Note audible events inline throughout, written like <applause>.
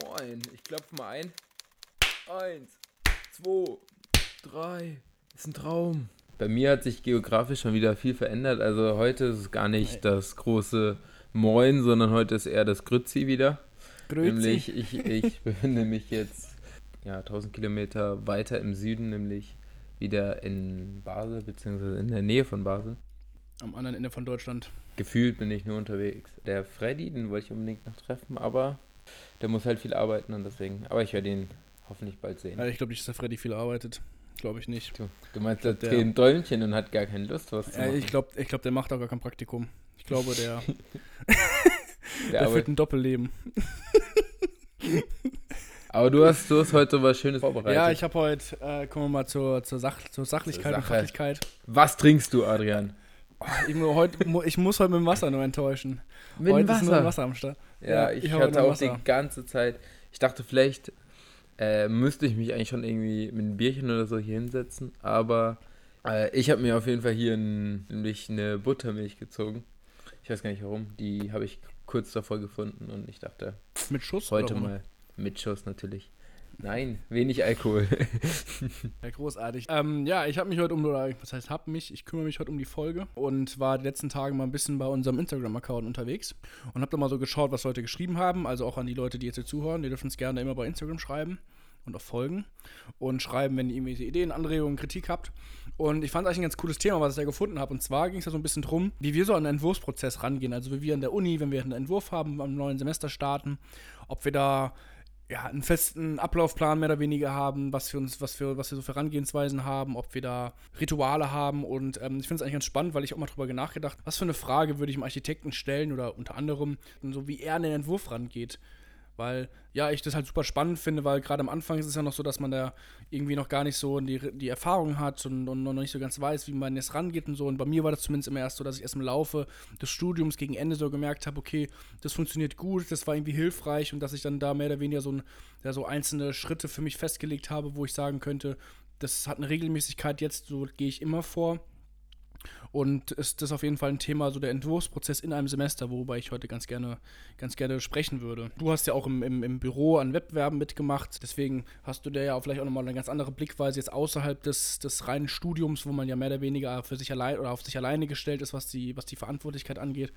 Moin, ich klopfe mal ein. Eins, zwei, drei. Ist ein Traum. Bei mir hat sich geografisch schon wieder viel verändert. Also heute ist es gar nicht Nein. das große Moin, sondern heute ist eher das Grützi wieder. Grüezi. Nämlich, ich, ich <laughs> befinde mich jetzt ja, 1000 Kilometer weiter im Süden, nämlich wieder in Basel, beziehungsweise in der Nähe von Basel. Am anderen Ende von Deutschland. Gefühlt bin ich nur unterwegs. Der Freddy, den wollte ich unbedingt noch treffen, aber der muss halt viel arbeiten und deswegen. Aber ich werde ihn hoffentlich bald sehen. Ja, ich glaube nicht, dass der Freddy viel arbeitet. Glaube ich nicht. Du, du meinst, der dreht ein Däumchen und hat gar keine Lust, was zu Ja, machen. ich glaube, ich glaub, der macht auch gar kein Praktikum. Ich glaube, der, <laughs> der der führt ein Doppelleben. <laughs> Aber du hast, du hast heute was Schönes vorbereitet. Ja, ich habe heute, äh, kommen wir mal zur, zur, Sach zur Sachlichkeit Zur und. Fachlichkeit. was trinkst du, Adrian? Oh, ich, heute, ich muss heute mit dem Wasser nur enttäuschen. Mit heute ist nur Wasser. Wasser am Start. Ja, Ja, ich, ich hatte auch Wasser. die ganze Zeit. Ich dachte, vielleicht äh, müsste ich mich eigentlich schon irgendwie mit einem Bierchen oder so hier hinsetzen. Aber äh, ich habe mir auf jeden Fall hier ein, nämlich eine Buttermilch gezogen. Ich weiß gar nicht warum. Die habe ich kurz davor gefunden und ich dachte, Mit Schuss heute mal mit Schuss natürlich. Nein, wenig Alkohol. <laughs> Ja, großartig. Ähm, ja, ich habe mich heute um, oder was heißt hab mich, ich kümmere mich heute um die Folge und war die letzten Tage mal ein bisschen bei unserem Instagram-Account unterwegs und habe da mal so geschaut, was Leute geschrieben haben. Also auch an die Leute, die jetzt hier zuhören, die dürfen es gerne immer bei Instagram schreiben und auch folgen und schreiben, wenn ihr irgendwelche Ideen, Anregungen, Kritik habt. Und ich fand eigentlich ein ganz cooles Thema, was ich da gefunden habe. Und zwar ging es da so ein bisschen drum, wie wir so an den Entwurfsprozess rangehen. Also wie wir an der Uni, wenn wir einen Entwurf haben, am neuen Semester starten, ob wir da ja, einen festen Ablaufplan mehr oder weniger haben, was wir uns, was wir, was wir so für Herangehensweisen haben, ob wir da Rituale haben. Und ähm, ich finde es eigentlich ganz spannend, weil ich auch mal drüber nachgedacht, was für eine Frage würde ich dem Architekten stellen oder unter anderem, so wie er an den Entwurf rangeht. Weil, ja, ich das halt super spannend finde, weil gerade am Anfang ist es ja noch so, dass man da irgendwie noch gar nicht so die, die Erfahrung hat und, und noch nicht so ganz weiß, wie man jetzt rangeht und so. Und bei mir war das zumindest immer erst so, dass ich erst im Laufe des Studiums gegen Ende so gemerkt habe, okay, das funktioniert gut, das war irgendwie hilfreich und dass ich dann da mehr oder weniger so, ein, ja, so einzelne Schritte für mich festgelegt habe, wo ich sagen könnte, das hat eine Regelmäßigkeit jetzt, so gehe ich immer vor. Und ist das auf jeden Fall ein Thema, so der Entwurfsprozess in einem Semester, worüber ich heute ganz gerne, ganz gerne sprechen würde. Du hast ja auch im, im, im Büro an Wettbewerben mitgemacht, deswegen hast du da ja auch vielleicht auch nochmal eine ganz andere Blickweise jetzt außerhalb des, des reinen Studiums, wo man ja mehr oder weniger für sich allein oder auf sich alleine gestellt ist, was die, was die Verantwortlichkeit angeht.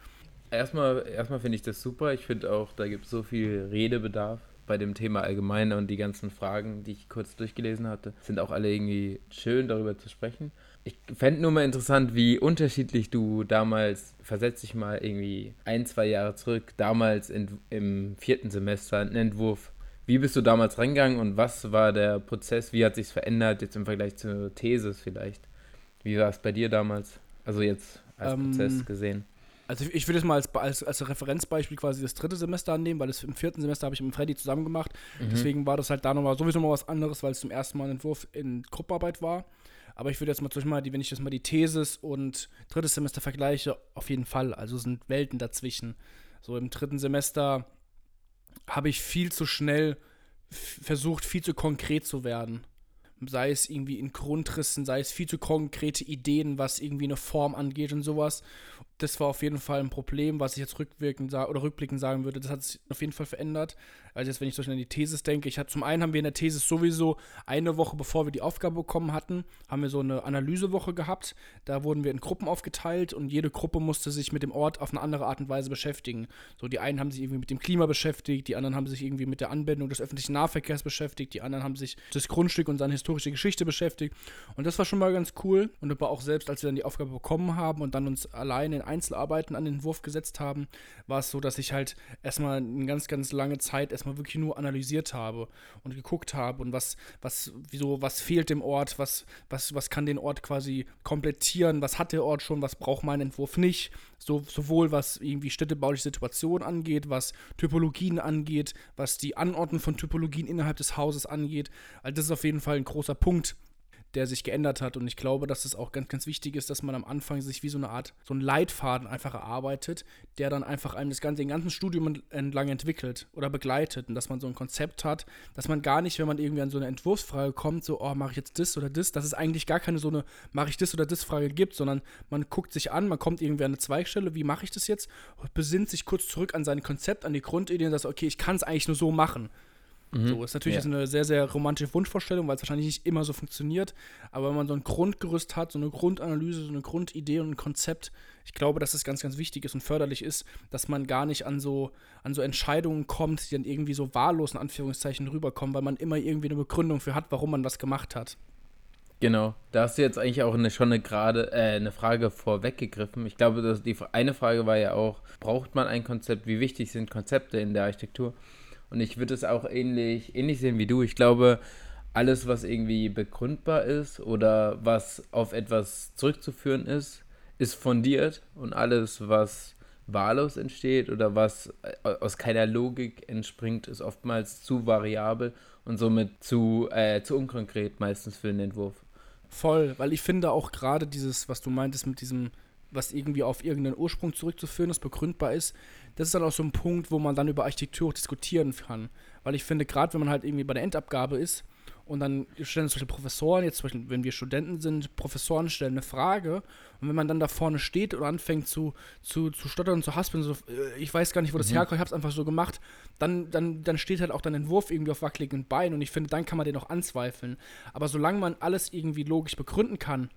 Erstmal, erstmal finde ich das super. Ich finde auch, da gibt es so viel Redebedarf bei dem Thema allgemein und die ganzen Fragen, die ich kurz durchgelesen hatte, sind auch alle irgendwie schön, darüber zu sprechen. Ich fände nur mal interessant, wie unterschiedlich du damals, versetz dich mal irgendwie ein, zwei Jahre zurück, damals in, im vierten Semester, einen Entwurf. Wie bist du damals reingegangen und was war der Prozess? Wie hat sich verändert jetzt im Vergleich zur Thesis vielleicht? Wie war es bei dir damals? Also jetzt als Ähm, Prozess gesehen. Also ich würde es mal als, als, als Referenzbeispiel quasi das dritte Semester annehmen, weil das im vierten Semester habe ich mit Freddy zusammen gemacht. Mhm. Deswegen war das halt da nochmal sowieso mal was anderes, weil es zum ersten Mal ein Entwurf in Gruppenarbeit war. Aber ich würde jetzt mal zum Beispiel wenn ich das mal die Thesis und drittes Semester vergleiche, auf jeden Fall. Also sind Welten dazwischen. So im dritten Semester habe ich viel zu schnell versucht, viel zu konkret zu werden. Sei es irgendwie in Grundrissen, sei es viel zu konkrete Ideen, was irgendwie eine Form angeht und sowas. Das war auf jeden Fall ein Problem, was ich jetzt rückwirkend oder rückblickend sagen würde. Das hat sich auf jeden Fall verändert. Also jetzt, wenn ich so schnell an die Thesis denke, ich hatte zum einen haben wir in der Thesis sowieso eine Woche bevor wir die Aufgabe bekommen hatten, haben wir so eine Analysewoche gehabt. Da wurden wir in Gruppen aufgeteilt und jede Gruppe musste sich mit dem Ort auf eine andere Art und Weise beschäftigen. So die einen haben sich irgendwie mit dem Klima beschäftigt, die anderen haben sich irgendwie mit der Anbindung des öffentlichen Nahverkehrs beschäftigt, die anderen haben sich das Grundstück und seine historische Geschichte beschäftigt. Und das war schon mal ganz cool. Und aber auch selbst, als wir dann die Aufgabe bekommen haben und dann uns alleine in Einzelarbeiten an den Entwurf gesetzt haben, war es so, dass ich halt erstmal eine ganz, ganz lange Zeit erstmal wirklich nur analysiert habe und geguckt habe und was, was, wieso, was fehlt dem Ort, was, was, was kann den Ort quasi komplettieren, was hat der Ort schon, was braucht mein Entwurf nicht. So, sowohl was irgendwie städtebauliche Situationen angeht, was Typologien angeht, was die Anordnung von Typologien innerhalb des Hauses angeht. Also das ist auf jeden Fall ein großer Punkt, der sich geändert hat. Und ich glaube, dass es auch ganz, ganz wichtig ist, dass man am Anfang sich wie so eine Art, so einen Leitfaden einfach erarbeitet, der dann einfach einem das ganze, den ganzen Studium entlang entwickelt oder begleitet. Und dass man so ein Konzept hat, dass man gar nicht, wenn man irgendwie an so eine Entwurfsfrage kommt, so, oh, mache ich jetzt das oder das, dass es eigentlich gar keine so eine, mache ich das oder das Frage gibt, sondern man guckt sich an, man kommt irgendwie an eine Zweigstelle, wie mache ich das jetzt, besinnt sich kurz zurück an sein Konzept, an die Grundidee und sagt, okay, ich kann es eigentlich nur so machen. Mhm. So, ist natürlich ja. eine sehr, sehr romantische Wunschvorstellung, weil es wahrscheinlich nicht immer so funktioniert. Aber wenn man so ein Grundgerüst hat, so eine Grundanalyse, so eine Grundidee und ein Konzept, ich glaube, dass es ganz, ganz wichtig ist und förderlich ist, dass man gar nicht an so, an so Entscheidungen kommt, die dann irgendwie so wahllos in Anführungszeichen rüberkommen, weil man immer irgendwie eine Begründung für hat, warum man was gemacht hat. Genau, da hast du jetzt eigentlich auch eine, schon eine, grade, äh, eine Frage vorweggegriffen. Ich glaube, dass die eine Frage war ja auch, braucht man ein Konzept? Wie wichtig sind Konzepte in der Architektur? Und ich würde es auch ähnlich, ähnlich sehen wie du. Ich glaube, alles, was irgendwie begründbar ist oder was auf etwas zurückzuführen ist, ist fundiert. Und alles, was wahllos entsteht oder was äh, aus keiner Logik entspringt, ist oftmals zu variabel und somit zu, äh, zu unkonkret meistens für den Entwurf. Voll, weil ich finde auch gerade dieses, was du meintest mit diesem was irgendwie auf irgendeinen Ursprung zurückzuführen ist, begründbar ist, das ist dann auch so ein Punkt, wo man dann über Architektur diskutieren kann. Weil ich finde, gerade wenn man halt irgendwie bei der Endabgabe ist und dann stellen zum Beispiel Professoren, jetzt zum Beispiel, wenn wir Studenten sind, Professoren stellen eine Frage und wenn man dann da vorne steht und anfängt zu, zu, zu stottern und zu haspeln, so, äh, ich weiß gar nicht, wo das mhm. herkommt, ich habe es einfach so gemacht, dann, dann, dann steht halt auch dein Entwurf irgendwie auf wackeligen Beinen und ich finde, dann kann man den auch anzweifeln. Aber solange man alles irgendwie logisch begründen kann,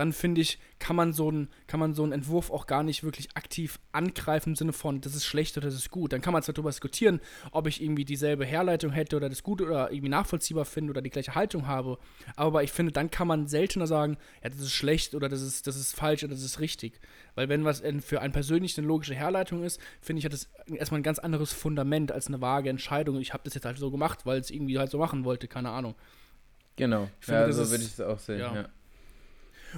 dann finde ich, kann man, so einen, kann man so einen Entwurf auch gar nicht wirklich aktiv angreifen im Sinne von, das ist schlecht oder das ist gut. Dann kann man zwar darüber diskutieren, ob ich irgendwie dieselbe Herleitung hätte oder das gut oder irgendwie nachvollziehbar finde oder die gleiche Haltung habe. Aber ich finde, dann kann man seltener sagen, ja, das ist schlecht oder das ist, das ist falsch oder das ist richtig. Weil wenn was für einen persönlich eine logische Herleitung ist, finde ich, hat das erstmal ein ganz anderes Fundament als eine vage Entscheidung. Ich habe das jetzt halt so gemacht, weil es irgendwie halt so machen wollte, keine Ahnung. Genau, finde, ja, so würde ich es auch sehen, ja. ja.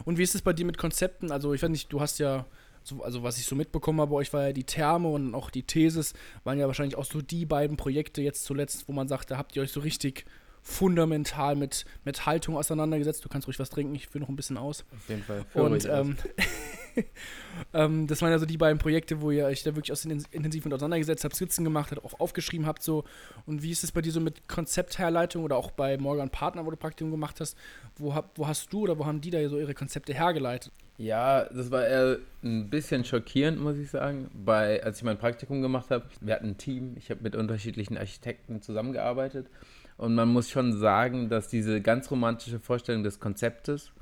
Und wie ist es bei dir mit Konzepten? Also, ich weiß nicht, du hast ja, so, also was ich so mitbekommen habe, bei euch war ja die Therme und auch die Thesis, waren ja wahrscheinlich auch so die beiden Projekte jetzt zuletzt, wo man sagt, da habt ihr euch so richtig fundamental mit, mit Haltung auseinandergesetzt. Du kannst ruhig was trinken, ich führe noch ein bisschen aus. Auf jeden Fall. Und ähm, <laughs> ähm, das waren ja so die beiden Projekte, wo ihr euch da wirklich aus intensiv mit auseinandergesetzt habt, Skizzen gemacht habt, auch aufgeschrieben habt. So. Und wie ist es bei dir so mit Konzeptherleitung oder auch bei Morgan Partner, wo du Praktikum gemacht hast? Wo, hab, wo hast du oder wo haben die da so ihre Konzepte hergeleitet? Ja, das war eher ein bisschen schockierend, muss ich sagen. Bei, als ich mein Praktikum gemacht habe, wir hatten ein Team, ich habe mit unterschiedlichen Architekten zusammengearbeitet und man muss schon sagen, dass diese ganz romantische Vorstellung des Konzeptes,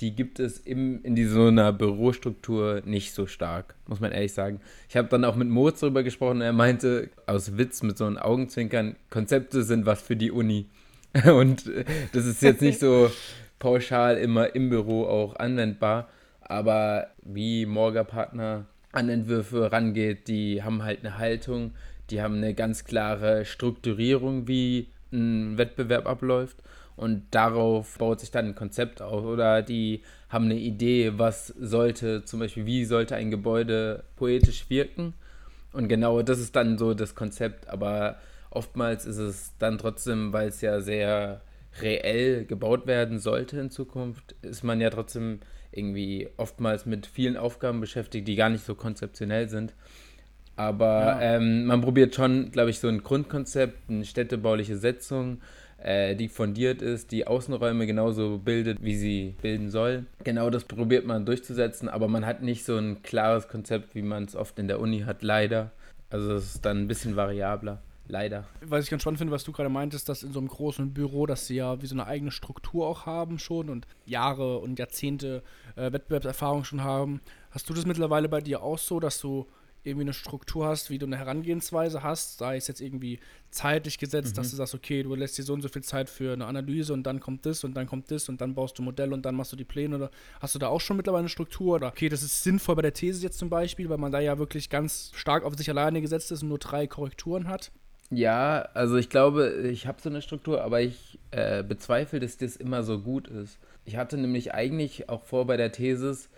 die gibt es im, in so einer Bürostruktur nicht so stark, muss man ehrlich sagen. Ich habe dann auch mit Moritz darüber gesprochen und er meinte, aus Witz mit so einem Augenzwinkern, Konzepte sind was für die Uni. <laughs> Und das ist jetzt nicht so <laughs> pauschal immer im Büro auch anwendbar, aber wie Morga Partner an Entwürfe rangeht, die haben halt eine Haltung, die haben eine ganz klare Strukturierung, wie ein Wettbewerb abläuft und darauf baut sich dann ein Konzept auf oder die haben eine Idee, was sollte zum Beispiel, wie sollte ein Gebäude poetisch wirken und genau das ist dann so das Konzept, aber oftmals ist es dann trotzdem, weil es ja sehr reell gebaut werden sollte in Zukunft, ist man ja trotzdem irgendwie oftmals mit vielen Aufgaben beschäftigt, die gar nicht so konzeptionell sind. Aber ja. ähm, man probiert schon, glaube ich, so ein Grundkonzept, eine städtebauliche Setzung, äh, die fundiert ist, die Außenräume genauso bildet, wie sie bilden soll. Genau das probiert man durchzusetzen, aber man hat nicht so ein klares Konzept, wie man es oft in der Uni hat, leider. Also es ist dann ein bisschen variabler. Leider. Was ich ganz spannend finde, was du gerade meintest, dass in so einem großen Büro, dass sie ja wie so eine eigene Struktur auch haben schon und Jahre und Jahrzehnte äh, Wettbewerbserfahrung schon haben. Hast du das mittlerweile bei dir auch so, dass du irgendwie eine Struktur hast, wie du eine Herangehensweise hast, sei es jetzt irgendwie zeitlich gesetzt, mhm. dass du sagst, okay, du lässt dir so und so viel Zeit für eine Analyse und dann kommt das und dann kommt das und dann baust du Modell und dann machst du die Pläne oder hast du da auch schon mittlerweile eine Struktur oder okay, das ist sinnvoll bei der These jetzt zum Beispiel, weil man da ja wirklich ganz stark auf sich alleine gesetzt ist und nur drei Korrekturen hat. Ja, also ich glaube, ich habe so eine Struktur, aber ich äh, bezweifle, dass das immer so gut ist. Ich hatte nämlich eigentlich auch vor bei der Thesis,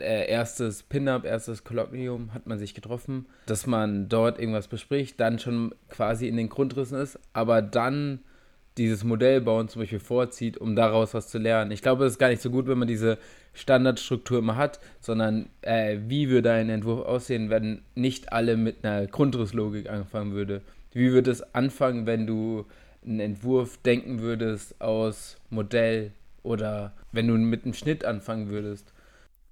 äh, erstes Pin-Up, erstes Kolloquium hat man sich getroffen, dass man dort irgendwas bespricht, dann schon quasi in den Grundrissen ist, aber dann dieses Modellbauen zum Beispiel vorzieht, um daraus was zu lernen. Ich glaube, es ist gar nicht so gut, wenn man diese Standardstruktur immer hat, sondern äh, wie würde ein Entwurf aussehen, wenn nicht alle mit einer Grundrisslogik anfangen würde. Wie würde es anfangen, wenn du einen Entwurf denken würdest aus Modell oder wenn du mit einem Schnitt anfangen würdest.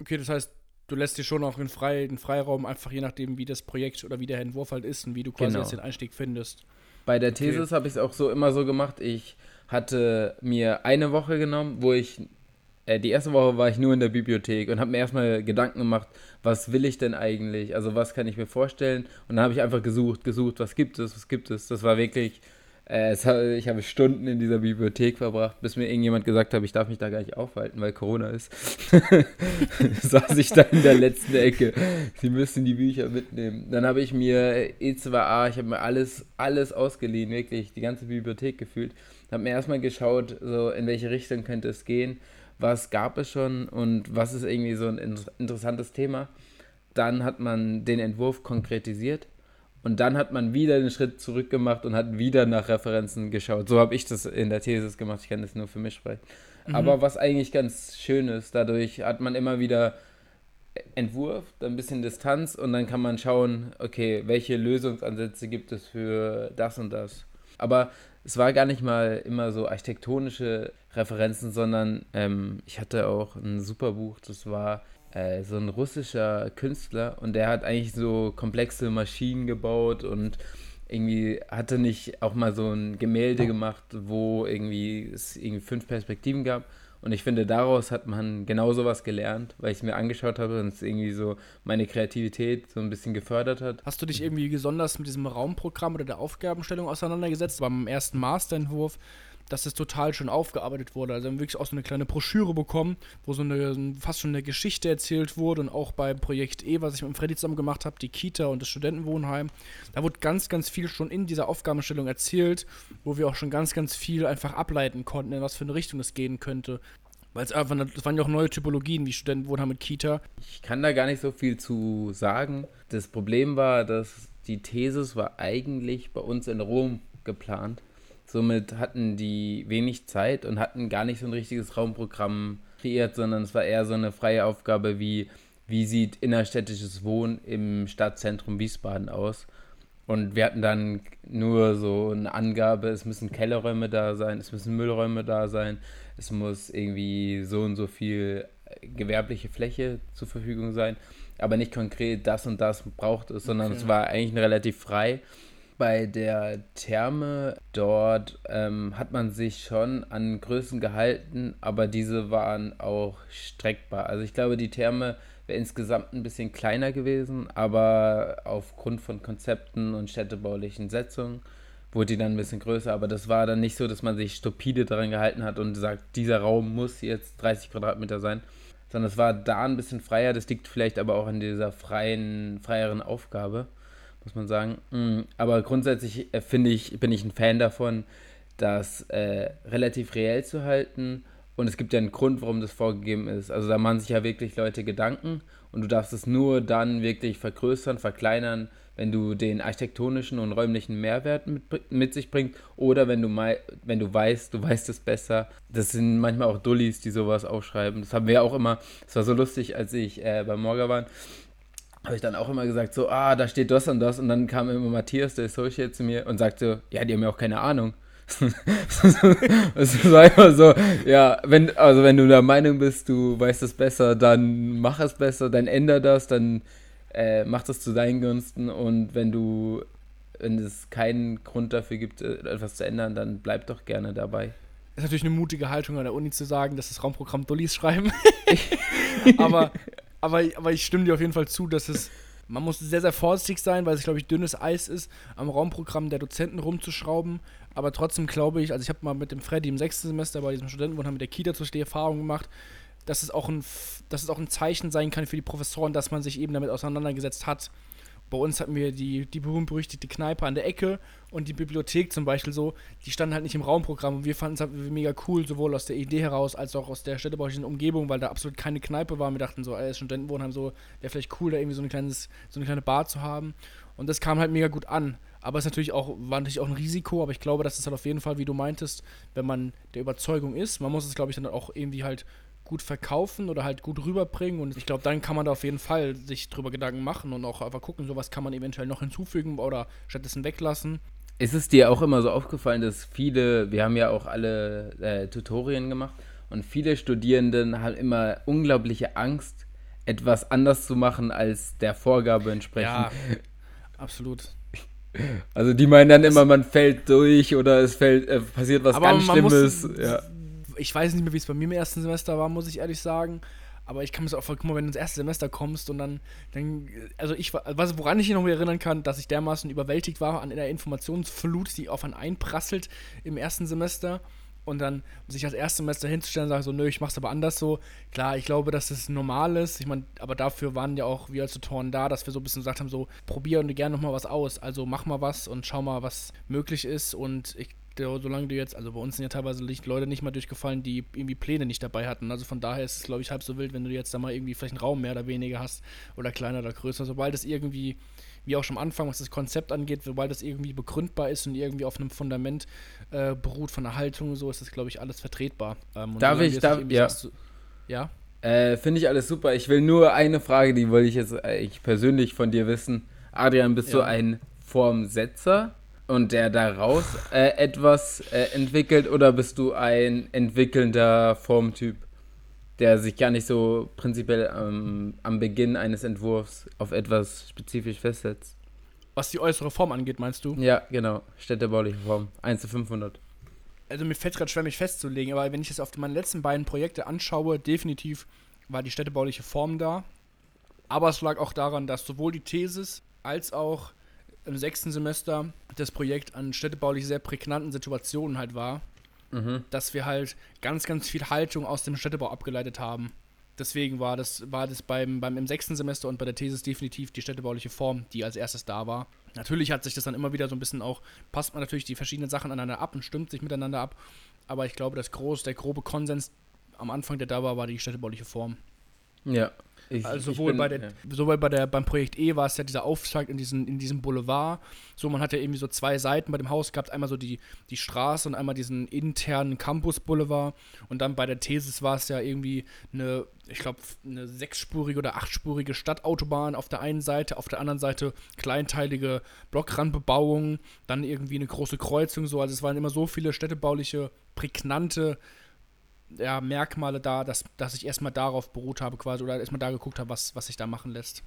Okay, das heißt, du lässt dir schon auch einen, Frei, einen Freiraum, einfach je nachdem, wie das Projekt oder wie der Entwurf halt ist und wie du quasi genau. jetzt den Einstieg findest. Bei der Thesis okay. habe ich es auch so immer so gemacht. Ich hatte mir eine Woche genommen, wo ich äh, die erste Woche war ich nur in der Bibliothek und habe mir erstmal Gedanken gemacht, was will ich denn eigentlich? Also was kann ich mir vorstellen? Und dann habe ich einfach gesucht, gesucht, was gibt es, was gibt es? Das war wirklich äh, ich habe Stunden in dieser Bibliothek verbracht, bis mir irgendjemand gesagt hat, ich darf mich da gar nicht aufhalten, weil Corona ist. <laughs> Saß ich da in der letzten Ecke. Sie müssen die Bücher mitnehmen. Dann habe ich mir E2A, ich habe mir alles, alles ausgeliehen, wirklich, die ganze Bibliothek gefühlt. Habe mir erstmal geschaut, so in welche Richtung könnte es gehen, was gab es schon und was ist irgendwie so ein interessantes Thema. Dann hat man den Entwurf konkretisiert und dann hat man wieder den Schritt zurück gemacht und hat wieder nach Referenzen geschaut. So habe ich das in der Thesis gemacht. Ich kann das nur für mich sprechen. Mhm. Aber was eigentlich ganz schön ist, dadurch hat man immer wieder Entwurf, dann ein bisschen Distanz und dann kann man schauen, okay, welche Lösungsansätze gibt es für das und das. Aber es war gar nicht mal immer so architektonische Referenzen, sondern ähm, ich hatte auch ein super Buch, das war äh, so ein russischer Künstler und der hat eigentlich so komplexe Maschinen gebaut und irgendwie hatte nicht auch mal so ein Gemälde gemacht, wo irgendwie es irgendwie fünf Perspektiven gab. Und ich finde, daraus hat man genau sowas gelernt, weil ich es mir angeschaut habe und es irgendwie so meine Kreativität so ein bisschen gefördert hat. Hast du dich irgendwie besonders mit diesem Raumprogramm oder der Aufgabenstellung auseinandergesetzt? Beim ersten Masterentwurf dass das total schon aufgearbeitet wurde. Also wir haben wirklich auch so eine kleine Broschüre bekommen, wo so eine fast schon eine Geschichte erzählt wurde und auch beim Projekt E, was ich mit Freddy zusammen gemacht habe, die Kita und das Studentenwohnheim, da wurde ganz, ganz viel schon in dieser Aufgabenstellung erzählt, wo wir auch schon ganz, ganz viel einfach ableiten konnten, in was für eine Richtung es gehen könnte. Weil es einfach, das waren ja auch neue Typologien wie Studentenwohnheim mit Kita. Ich kann da gar nicht so viel zu sagen. Das Problem war, dass die Thesis war eigentlich bei uns in Rom geplant. Somit hatten die wenig Zeit und hatten gar nicht so ein richtiges Raumprogramm kreiert, sondern es war eher so eine freie Aufgabe wie, wie sieht innerstädtisches Wohnen im Stadtzentrum Wiesbaden aus. Und wir hatten dann nur so eine Angabe, es müssen Kellerräume da sein, es müssen Müllräume da sein, es muss irgendwie so und so viel gewerbliche Fläche zur Verfügung sein, aber nicht konkret das und das braucht es, sondern okay. es war eigentlich relativ frei bei der Therme dort ähm, hat man sich schon an Größen gehalten, aber diese waren auch streckbar. Also ich glaube, die Therme wäre insgesamt ein bisschen kleiner gewesen, aber aufgrund von Konzepten und städtebaulichen Setzungen wurde die dann ein bisschen größer. Aber das war dann nicht so, dass man sich stupide daran gehalten hat und sagt, dieser Raum muss jetzt 30 Quadratmeter sein, sondern es war da ein bisschen freier. Das liegt vielleicht aber auch an dieser freien, freieren Aufgabe muss man sagen. Mm, aber grundsätzlich äh, finde ich, bin ich ein Fan davon, das äh, relativ reell zu halten. Und es gibt ja einen Grund, warum das vorgegeben ist. Also da machen sich ja wirklich Leute Gedanken und du darfst es nur dann wirklich vergrößern, verkleinern, wenn du den architektonischen und räumlichen Mehrwert mit, mit sich bringst oder wenn du mal, wenn du weißt, du weißt es besser. Das sind manchmal auch Dullis, die sowas aufschreiben. Das haben wir auch immer. Es war so lustig, als ich äh, bei Morga war habe ich dann auch immer gesagt, so, ah, da steht das und das. Und dann kam immer Matthias, der Associate, zu mir und sagte, ja, die haben ja auch keine Ahnung. Es war immer so, ja, wenn, also wenn du der Meinung bist, du weißt es besser, dann mach es besser, dann änder das, dann äh, mach das zu deinen Gunsten und wenn du, wenn es keinen Grund dafür gibt, äh, etwas zu ändern, dann bleib doch gerne dabei. Ist natürlich eine mutige Haltung an der Uni zu sagen, dass das Raumprogramm Dullis schreiben. <laughs> aber aber, aber ich stimme dir auf jeden Fall zu, dass es. Man muss sehr, sehr vorsichtig sein, weil es, glaube ich, dünnes Eis ist, am Raumprogramm der Dozenten rumzuschrauben. Aber trotzdem glaube ich, also ich habe mal mit dem Freddy im sechsten Semester bei diesem Studentenwohnheim mit der Kita zur Erfahrung gemacht, dass es, auch ein, dass es auch ein Zeichen sein kann für die Professoren, dass man sich eben damit auseinandergesetzt hat bei uns hatten wir die, die berühmt-berüchtigte Kneipe an der Ecke und die Bibliothek zum Beispiel so, die standen halt nicht im Raumprogramm und wir fanden es halt mega cool, sowohl aus der Idee heraus als auch aus der städtebaulichen Umgebung, weil da absolut keine Kneipe war. Wir dachten so, als Studentenwohnheim so, wäre vielleicht cool, da irgendwie so, ein kleines, so eine kleine Bar zu haben. Und das kam halt mega gut an. Aber es natürlich auch, war natürlich auch ein Risiko, aber ich glaube, das ist halt auf jeden Fall, wie du meintest, wenn man der Überzeugung ist, man muss es, glaube ich, dann auch irgendwie halt gut verkaufen oder halt gut rüberbringen. Und ich glaube, dann kann man da auf jeden Fall sich drüber Gedanken machen und auch einfach gucken, so was kann man eventuell noch hinzufügen oder stattdessen weglassen. Ist es dir auch immer so aufgefallen, dass viele, wir haben ja auch alle äh, Tutorien gemacht und viele Studierenden haben immer unglaubliche Angst, etwas anders zu machen, als der Vorgabe entsprechend. Ja, absolut. Also die meinen dann immer, man fällt durch oder es fällt, äh, passiert was ganz Schlimmes. Muss, ja. Ich weiß nicht mehr, wie es bei mir im ersten Semester war, muss ich ehrlich sagen. Aber ich kann mir so auch guck mal, wenn du ins erste Semester kommst und dann, dann also ich was, woran ich mich noch erinnern kann, dass ich dermaßen überwältigt war an der Informationsflut, die auf einen einprasselt im ersten Semester und dann sich als Erstsemester hinzustellen und sagen so, nö, ich mach's aber anders so. Klar, ich glaube, dass das normal ist. Ich meine, aber dafür waren ja auch wir als Tutoren da, dass wir so ein bisschen gesagt haben, so, probier und gerne nochmal was aus. Also mach mal was und schau mal, was möglich ist. Und ich solange du jetzt, also bei uns sind ja teilweise Leute nicht mal durchgefallen, die irgendwie Pläne nicht dabei hatten. Also von daher ist es, glaube ich, halb so wild, wenn du jetzt da mal irgendwie vielleicht einen Raum mehr oder weniger hast oder kleiner oder größer. Sobald es irgendwie wie auch schon am Anfang, was das Konzept angeht, sobald das irgendwie begründbar ist und irgendwie auf einem Fundament äh, beruht von der Haltung und so, ist das, glaube ich, alles vertretbar. Ähm, darf ich, darf, ja. So, ja? Äh, Finde ich alles super. Ich will nur eine Frage, die wollte ich jetzt ich persönlich von dir wissen. Adrian, bist ja. du ein Formsetzer und der daraus äh, etwas äh, entwickelt oder bist du ein entwickelnder Formtyp? der sich gar nicht so prinzipiell ähm, am Beginn eines Entwurfs auf etwas spezifisch festsetzt. Was die äußere Form angeht, meinst du? Ja, genau. Städtebauliche Form. 1 zu 500. Also mir fällt es gerade schwer, mich festzulegen, aber wenn ich es auf meine letzten beiden Projekte anschaue, definitiv war die städtebauliche Form da. Aber es lag auch daran, dass sowohl die Thesis als auch im sechsten Semester das Projekt an städtebaulich sehr prägnanten Situationen halt war mhm. dass wir halt ganz, ganz viel Haltung aus dem Städtebau abgeleitet haben. Deswegen war das, war das beim, beim im sechsten Semester und bei der Thesis definitiv die städtebauliche Form, die als erstes da war. Natürlich hat sich das dann immer wieder so ein bisschen auch, passt man natürlich die verschiedenen Sachen aneinander ab und stimmt sich miteinander ab. Aber ich glaube, das groß, der grobe Konsens am Anfang, der da war, war die städtebauliche Form. Ja, ich, also sowohl, bin, bei der, ja. sowohl bei der, beim Projekt E war es ja dieser Aufschlag in, diesen, in diesem Boulevard. So, man hat ja irgendwie so zwei Seiten bei dem Haus gehabt, einmal so die, die Straße und einmal diesen internen Campus-Boulevard. Und dann bei der Thesis war es ja irgendwie eine, ich glaube, eine sechsspurige oder achtspurige Stadtautobahn auf der einen Seite, auf der anderen Seite kleinteilige Blockrandbebauung, dann irgendwie eine große Kreuzung so. Also es waren immer so viele städtebauliche, prägnante ja, Merkmale da, dass, dass ich erstmal darauf beruht habe quasi oder erstmal da geguckt habe, was, was sich da machen lässt.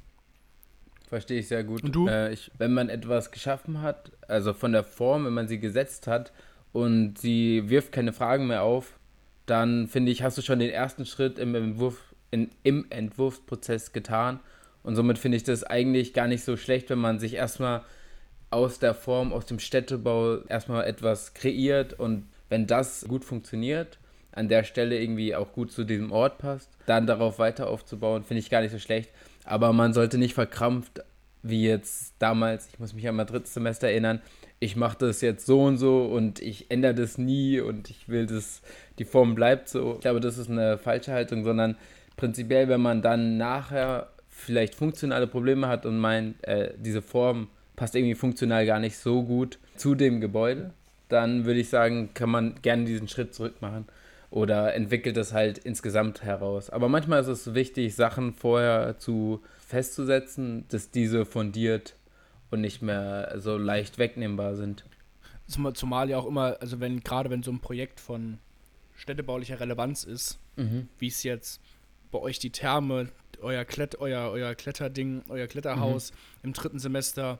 Verstehe ich sehr gut. Und du? Äh, ich, wenn man etwas geschaffen hat, also von der Form, wenn man sie gesetzt hat und sie wirft keine Fragen mehr auf, dann finde ich, hast du schon den ersten Schritt im, Entwurf, in, im Entwurfsprozess getan. Und somit finde ich das eigentlich gar nicht so schlecht, wenn man sich erstmal aus der Form, aus dem Städtebau erstmal etwas kreiert und wenn das gut funktioniert, an der Stelle irgendwie auch gut zu diesem Ort passt, dann darauf weiter aufzubauen, finde ich gar nicht so schlecht. Aber man sollte nicht verkrampft, wie jetzt damals, ich muss mich an mein drittes Semester erinnern, ich mache das jetzt so und so und ich ändere das nie und ich will, dass die Form bleibt so. Ich glaube, das ist eine falsche Haltung, sondern prinzipiell, wenn man dann nachher vielleicht funktionale Probleme hat und meint, äh, diese Form passt irgendwie funktional gar nicht so gut zu dem Gebäude, dann würde ich sagen, kann man gerne diesen Schritt zurück machen oder entwickelt es halt insgesamt heraus. Aber manchmal ist es wichtig, Sachen vorher zu festzusetzen, dass diese fundiert und nicht mehr so leicht wegnehmbar sind. Zumal ja auch immer, also wenn gerade wenn so ein Projekt von städtebaulicher Relevanz ist, mhm. wie es jetzt bei euch die Therme, euer, Klett, euer, euer Kletterding, euer Kletterhaus mhm. im dritten Semester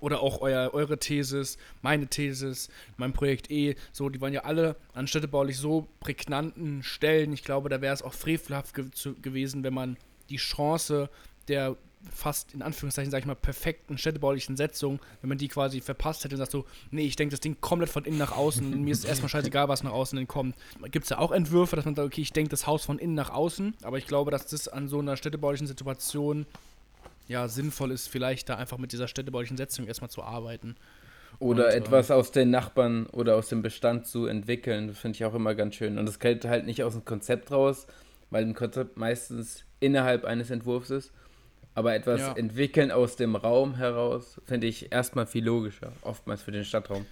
oder auch euer, eure Thesis, meine Thesis, mein Projekt E, so, die waren ja alle an städtebaulich so prägnanten Stellen. Ich glaube, da wäre es auch frevelhaft ge gewesen, wenn man die Chance der fast in Anführungszeichen, sag ich mal, perfekten städtebaulichen Setzung, wenn man die quasi verpasst hätte und sagt so, nee, ich denke das Ding komplett von innen nach außen, mir ist erstmal scheißegal, was nach außen denn kommt. Gibt es ja auch Entwürfe, dass man sagt, okay, ich denke das Haus von innen nach außen, aber ich glaube, dass das an so einer städtebaulichen Situation ja, sinnvoll ist, vielleicht da einfach mit dieser städtebaulichen Setzung erstmal zu arbeiten. Oder und, etwas äh, aus den Nachbarn oder aus dem Bestand zu entwickeln, das finde ich auch immer ganz schön. Und das geht halt nicht aus dem Konzept raus, weil ein Konzept meistens innerhalb eines Entwurfs ist. Aber etwas Ja. entwickeln aus dem Raum heraus, finde ich erstmal viel logischer, oftmals für den Stadtraum.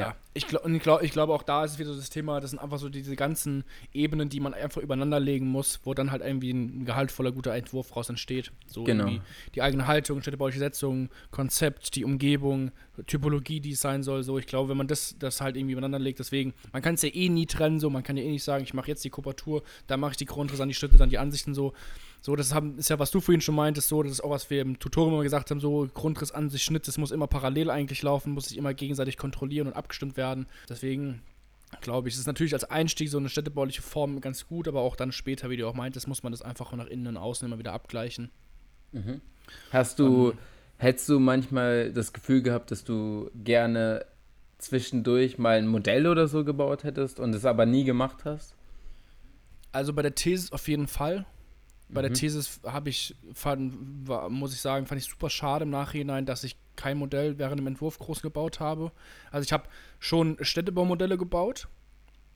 Ja, ich glaube ich glaub, ich glaub auch da ist es wieder so das Thema, das sind einfach so diese ganzen Ebenen, die man einfach übereinander legen muss, wo dann halt irgendwie ein gehaltvoller, guter Entwurf raus entsteht. So Genau. die eigene Haltung, städtebauliche Setzung, Konzept, die Umgebung, Typologie, die es sein soll. So, ich glaube, wenn man das, das halt irgendwie übereinander legt, deswegen, man kann es ja eh nie trennen, so, man kann ja eh nicht sagen, ich mache jetzt die Kubatur, dann mache ich die Grundriss an die Schritte, dann die Ansichten so. So, das haben, ist ja, was du vorhin schon meintest, so, das ist auch, was wir im Tutorial immer gesagt haben, so Grundriss, Ansicht, Schnitt, das muss immer parallel eigentlich laufen, muss sich immer gegenseitig kontrollieren und abgestimmt werden. Deswegen glaube ich, es ist natürlich als Einstieg so eine städtebauliche Form ganz gut, aber auch dann später, wie du auch meintest, muss man das einfach nach innen und außen immer wieder abgleichen. Hast du, Ähm. Hättest du manchmal das Gefühl gehabt, dass du gerne zwischendurch mal ein Modell oder so gebaut hättest und es aber nie gemacht hast? Also bei der Thesis auf jeden Fall. Bei der Mhm. Thesis habe ich, fand, war, muss ich sagen, fand ich super schade im Nachhinein, dass ich kein Modell während dem Entwurf groß gebaut habe. Also ich habe schon Städtebaumodelle gebaut,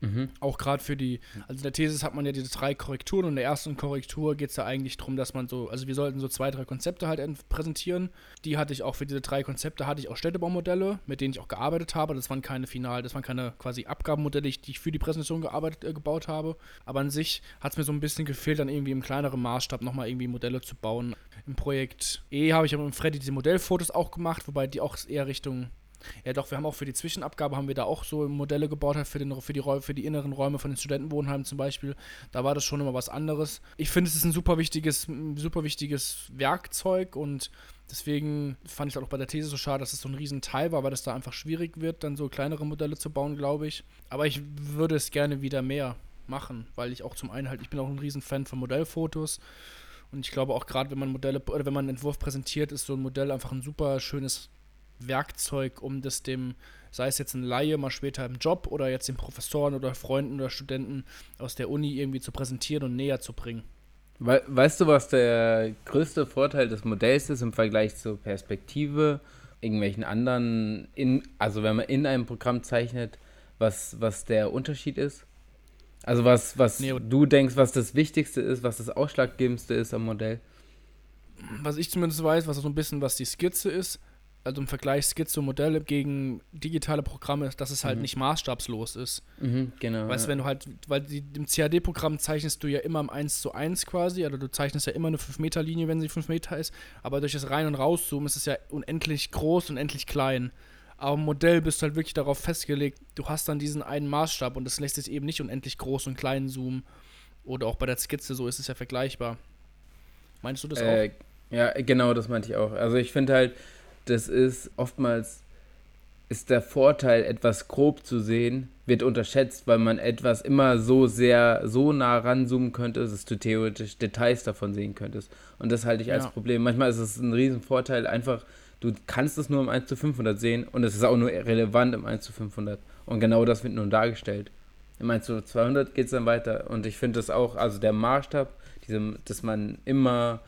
Mhm. auch gerade für die, also in der Thesis hat man ja diese drei Korrekturen und in der ersten Korrektur geht es ja eigentlich darum, dass man so, also wir sollten so zwei, drei Konzepte halt ent- präsentieren. Die hatte ich auch für diese drei Konzepte, hatte ich auch Städtebaumodelle, mit denen ich auch gearbeitet habe. Das waren keine Final, das waren keine quasi Abgabenmodelle, die ich für die Präsentation gearbeitet, äh, gebaut habe. Aber an sich hat es mir so ein bisschen gefehlt, dann irgendwie im kleineren Maßstab nochmal irgendwie Modelle zu bauen. Im Projekt E habe ich aber mit Freddy diese Modellfotos auch gemacht, wobei die auch eher Richtung ja, doch, wir haben auch für die Zwischenabgabe haben wir da auch so Modelle gebaut, halt für, den, für, die, Räu- für die inneren Räume von den Studentenwohnheimen zum Beispiel. Da war das schon immer was anderes. Ich finde, es ist ein super wichtiges, super wichtiges Werkzeug und deswegen fand ich auch bei der These so schade, dass es so ein Riesenteil war, weil es da einfach schwierig wird, dann so kleinere Modelle zu bauen, glaube ich. Aber ich würde es gerne wieder mehr machen, weil ich auch zum einen halt, ich bin auch ein Riesenfan von Modellfotos. Und ich glaube auch gerade, wenn man Modelle oder wenn man einen Entwurf präsentiert, ist so ein Modell einfach ein super schönes Werkzeug, um das dem, sei es jetzt ein Laie, mal später im Job oder jetzt den Professoren oder Freunden oder Studenten aus der Uni irgendwie zu präsentieren und näher zu bringen. We weißt du, was der größte Vorteil des Modells ist im Vergleich zur Perspektive, irgendwelchen anderen, in, also wenn man in einem Programm zeichnet, was, was der Unterschied ist? Also was, was Nee, du denkst, was das Wichtigste ist, was das Ausschlaggebendste ist am Modell? Was ich zumindest weiß, was so ein bisschen was die Skizze ist, also im Vergleich Skizze und Modelle gegen digitale Programme, dass es halt Mhm. nicht maßstabslos ist. Mhm, genau. Weißt du, wenn du halt, weil die, im CAD-Programm zeichnest du ja immer im 1 zu 1 quasi, also du zeichnest ja immer eine 5-Meter-Linie, wenn sie 5 Meter ist, aber durch das Rein- und Rauszoomen ist es ja unendlich groß und endlich klein. Aber im Modell bist du halt wirklich darauf festgelegt, du hast dann diesen einen Maßstab und das lässt sich eben nicht unendlich groß und klein zoomen. Oder auch bei der Skizze, so ist es ja vergleichbar. Meinst du das auch? Äh, ja, genau, das meinte ich auch. Also ich finde halt, das ist oftmals ist der Vorteil, etwas grob zu sehen, wird unterschätzt, weil man etwas immer so sehr, so nah ranzoomen könnte, dass du theoretisch Details davon sehen könntest. Und das halte ich als Ja. Problem. Manchmal ist es ein Riesenvorteil, einfach, du kannst es nur im 1 zu 500 sehen und es ist auch nur relevant im 1 zu 500. Und genau das wird nun dargestellt. Im 1 zu 200 geht es dann weiter. Und ich finde das auch, also der Maßstab, diesem, dass man immer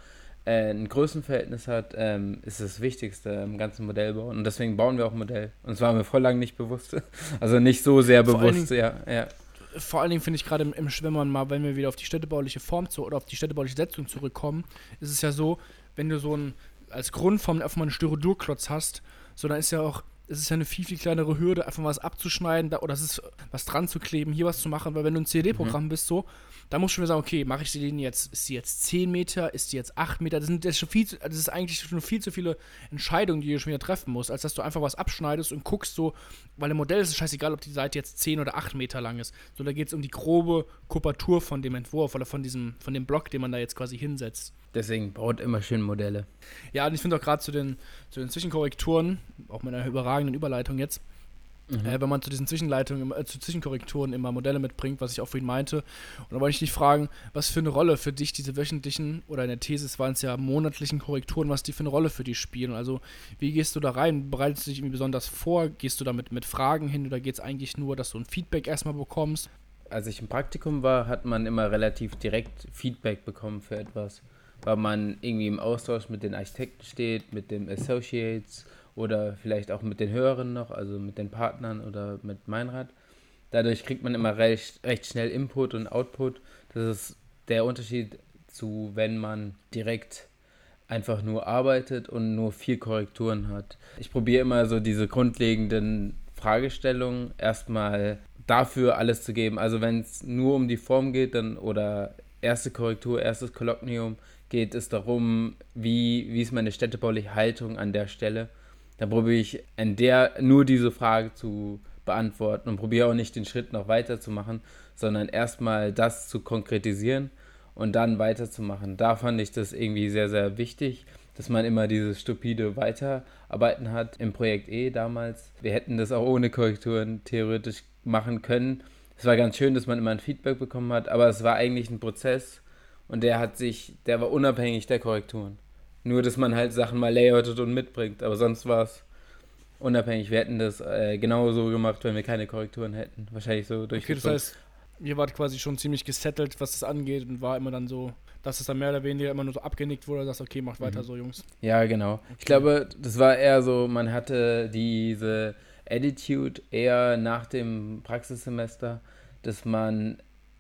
äh, ein Größenverhältnis hat, ähm, ist das Wichtigste im ganzen Modellbau. Und deswegen bauen wir auch ein Modell. Und zwar mir voll lang nicht bewusst. <laughs> Also nicht so sehr Vor bewusst, ja, ja. vor allen Dingen finde ich gerade im, im man mal, wenn wir wieder auf die städtebauliche Form zu, oder auf die städtebauliche Setzung zurückkommen, ist es ja so, wenn du so ein als Grundform einfach mal einen Styrodurklotz hast, so dann ist ja auch, es ist ja eine viel, viel kleinere Hürde, einfach mal was abzuschneiden da, oder es ist was dran zu kleben, hier was zu machen, weil wenn du ein CD-Programm bist, so, da musst du schon wieder sagen, okay, mache ich die Linie jetzt, ist die jetzt 10 Meter, ist die jetzt 8 Meter, das, sind, das, ist schon viel, zu- das ist eigentlich schon viel zu viele Entscheidungen, die du schon wieder treffen musst, als dass du einfach was abschneidest und guckst so, weil im Modell ist es scheißegal, ob die Seite jetzt 10 oder 8 Meter lang ist, so da geht es um die grobe Kubatur von dem Entwurf oder von diesem, von dem Block, den man da jetzt quasi hinsetzt. Deswegen baut immer schön Modelle. Ja, und ich finde auch gerade zu den, zu den Zwischenkorrekturen, auch mit einer überragenden Überleitung jetzt, Mhm. äh, wenn man zu diesen Zwischenleitungen, äh, zu Zwischenkorrekturen immer Modelle mitbringt, was ich auch vorhin meinte. Und da wollte ich dich fragen, was für eine Rolle für dich diese wöchentlichen, oder in der Thesis waren es ja monatlichen Korrekturen, was die für eine Rolle für dich spielen? Also, wie gehst du da rein? Bereitest du dich irgendwie besonders vor? Gehst du damit mit Fragen hin oder geht es eigentlich nur, dass du ein Feedback erstmal bekommst? Als ich im Praktikum war, hat man immer relativ direkt Feedback bekommen für etwas. Weil man irgendwie im Austausch mit den Architekten steht, mit den Associates oder vielleicht auch mit den Hörern noch, also mit den Partnern oder mit Meinrad. Dadurch kriegt man immer recht, recht schnell Input und Output. Das ist der Unterschied zu, wenn man direkt einfach nur arbeitet und nur vier Korrekturen hat. Ich probiere immer so diese grundlegenden Fragestellungen erstmal dafür alles zu geben. Also wenn es nur um die Form geht, dann oder erste Korrektur, erstes Kolloquium, geht es darum, wie, wie ist meine städtebauliche Haltung an der Stelle. Dann probiere ich in der nur diese Frage zu beantworten und probiere auch nicht den Schritt noch weiter zu machen, sondern erstmal das zu konkretisieren und dann weiterzumachen. Da fand ich das irgendwie sehr, sehr wichtig, dass man immer dieses stupide Weiterarbeiten hat im Projekt E damals. Wir hätten das auch ohne Korrekturen theoretisch machen können. Es war ganz schön, dass man immer ein Feedback bekommen hat, aber es war eigentlich ein Prozess und der hat sich, der war unabhängig der Korrekturen. Nur, dass man halt Sachen mal layoutet und mitbringt, aber sonst war es unabhängig. Wir hätten das äh, genauso gemacht, wenn wir keine Korrekturen hätten. Wahrscheinlich so durch. Okay, das heißt, ihr wart quasi schon ziemlich gesettelt, was das angeht und war immer dann so, dass es dann mehr oder weniger immer nur so abgenickt wurde, dass okay, macht weiter mhm. so, Jungs. Ja, genau. Okay. Ich glaube, das war eher so, man hatte diese Attitude eher nach dem Praxissemester, dass man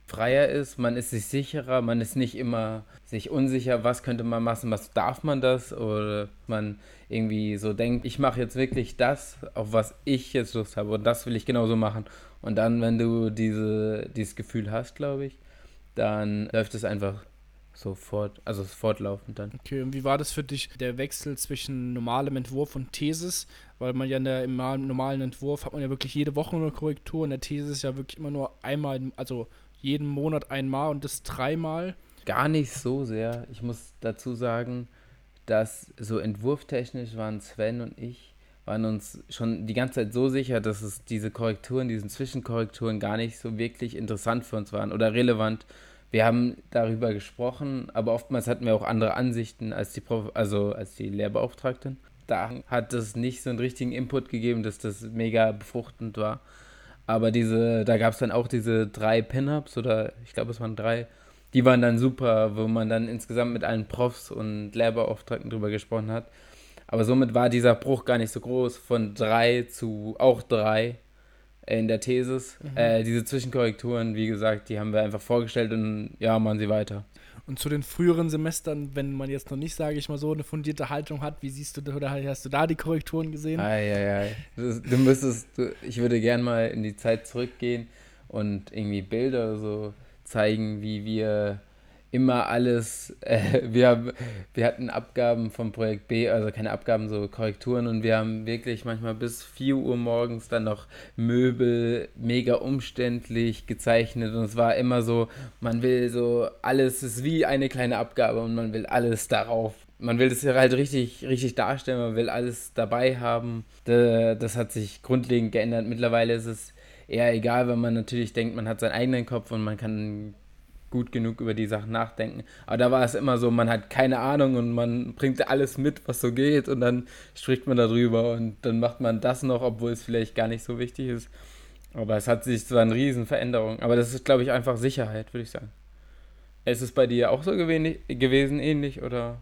freier ist, man ist sich sicherer, man ist nicht immer sich unsicher, was könnte man machen, was darf man das oder man irgendwie so denkt, ich mache jetzt wirklich das, auf was ich jetzt Lust habe und das will ich genauso machen. Und dann, wenn du diese, dieses Gefühl hast, glaube ich, dann läuft es einfach sofort, also fortlaufend dann. Okay, und wie war das für dich, der Wechsel zwischen normalem Entwurf und Thesis? Weil man ja in der, im normalen Entwurf hat man ja wirklich jede Woche eine Korrektur, in der Thesis ja wirklich immer nur einmal, also jeden Monat einmal und das dreimal? Gar nicht so sehr. Ich muss dazu sagen, dass so entwurftechnisch waren Sven und ich waren uns schon die ganze Zeit so sicher, dass es diese Korrekturen, diesen Zwischenkorrekturen gar nicht so wirklich interessant für uns waren oder relevant. Wir haben darüber gesprochen, aber oftmals hatten wir auch andere Ansichten als die, Prof also als die Lehrbeauftragten. Da hat es nicht so einen richtigen Input gegeben, dass das mega befruchtend war. Aber diese, da gab es dann auch diese drei Pin-Ups oder ich glaube es waren drei, die waren dann super, wo man dann insgesamt mit allen Profs und Lehrbeauftragten drüber gesprochen hat. Aber somit war dieser Bruch gar nicht so groß, von drei zu auch drei in der Thesis. Mhm. Äh, diese Zwischenkorrekturen, wie gesagt, die haben wir einfach vorgestellt und ja, machen sie weiter. Und zu den früheren Semestern, wenn man jetzt noch nicht, sage ich mal so, eine fundierte Haltung hat, wie siehst du oder hast du da die Korrekturen gesehen? Ei, ei, ei. Du müsstest, du, ich würde gern mal in die Zeit zurückgehen und irgendwie Bilder so zeigen, wie wir immer alles, äh, <laughs> wir, wir hatten Abgaben vom Projekt B, also keine Abgaben, so Korrekturen und wir haben wirklich manchmal bis 4 Uhr morgens dann noch Möbel mega umständlich gezeichnet und es war immer so, man will so alles, ist wie eine kleine Abgabe und man will alles darauf. Man will das halt richtig, richtig darstellen, man will alles dabei haben. Das hat sich grundlegend geändert. Mittlerweile ist es eher egal, wenn man natürlich denkt, man hat seinen eigenen Kopf und man kann gut genug über die Sachen nachdenken. Aber da war es immer so, man hat keine Ahnung und man bringt alles mit, was so geht und dann spricht man darüber und dann macht man das noch, obwohl es vielleicht gar nicht so wichtig ist. Aber es hat sich zwar eine Riesenveränderung. Aber das ist, glaube ich, einfach Sicherheit, würde ich sagen. Ist es bei dir auch so gewesen, ähnlich oder?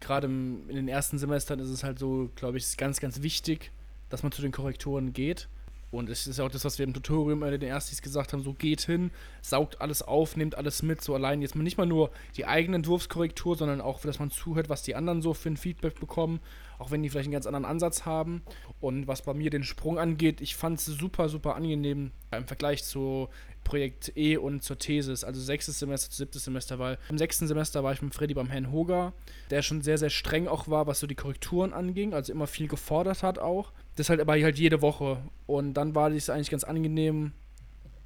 Gerade in den ersten Semestern ist es halt so, glaube ich, ganz, ganz wichtig, dass man zu den Korrekturen geht und es ist auch das, was wir im Tutorium in den Erstis gesagt haben: so geht hin, saugt alles auf, nimmt alles mit. So allein jetzt nicht mal nur die eigene Entwurfskorrektur, sondern auch, dass man zuhört, was die anderen so für ein Feedback bekommen, auch wenn die vielleicht einen ganz anderen Ansatz haben. Und was bei mir den Sprung angeht, ich fand es super, super angenehm im Vergleich zu Projekt E und zur Thesis, also sechstes Semester zu siebtes Semester, weil im sechsten Semester war ich mit Freddy beim Herrn Hoger, der schon sehr, sehr streng auch war, was so die Korrekturen anging, also immer viel gefordert hat auch. Das halt aber halt jede Woche. Und dann war es eigentlich ganz angenehm,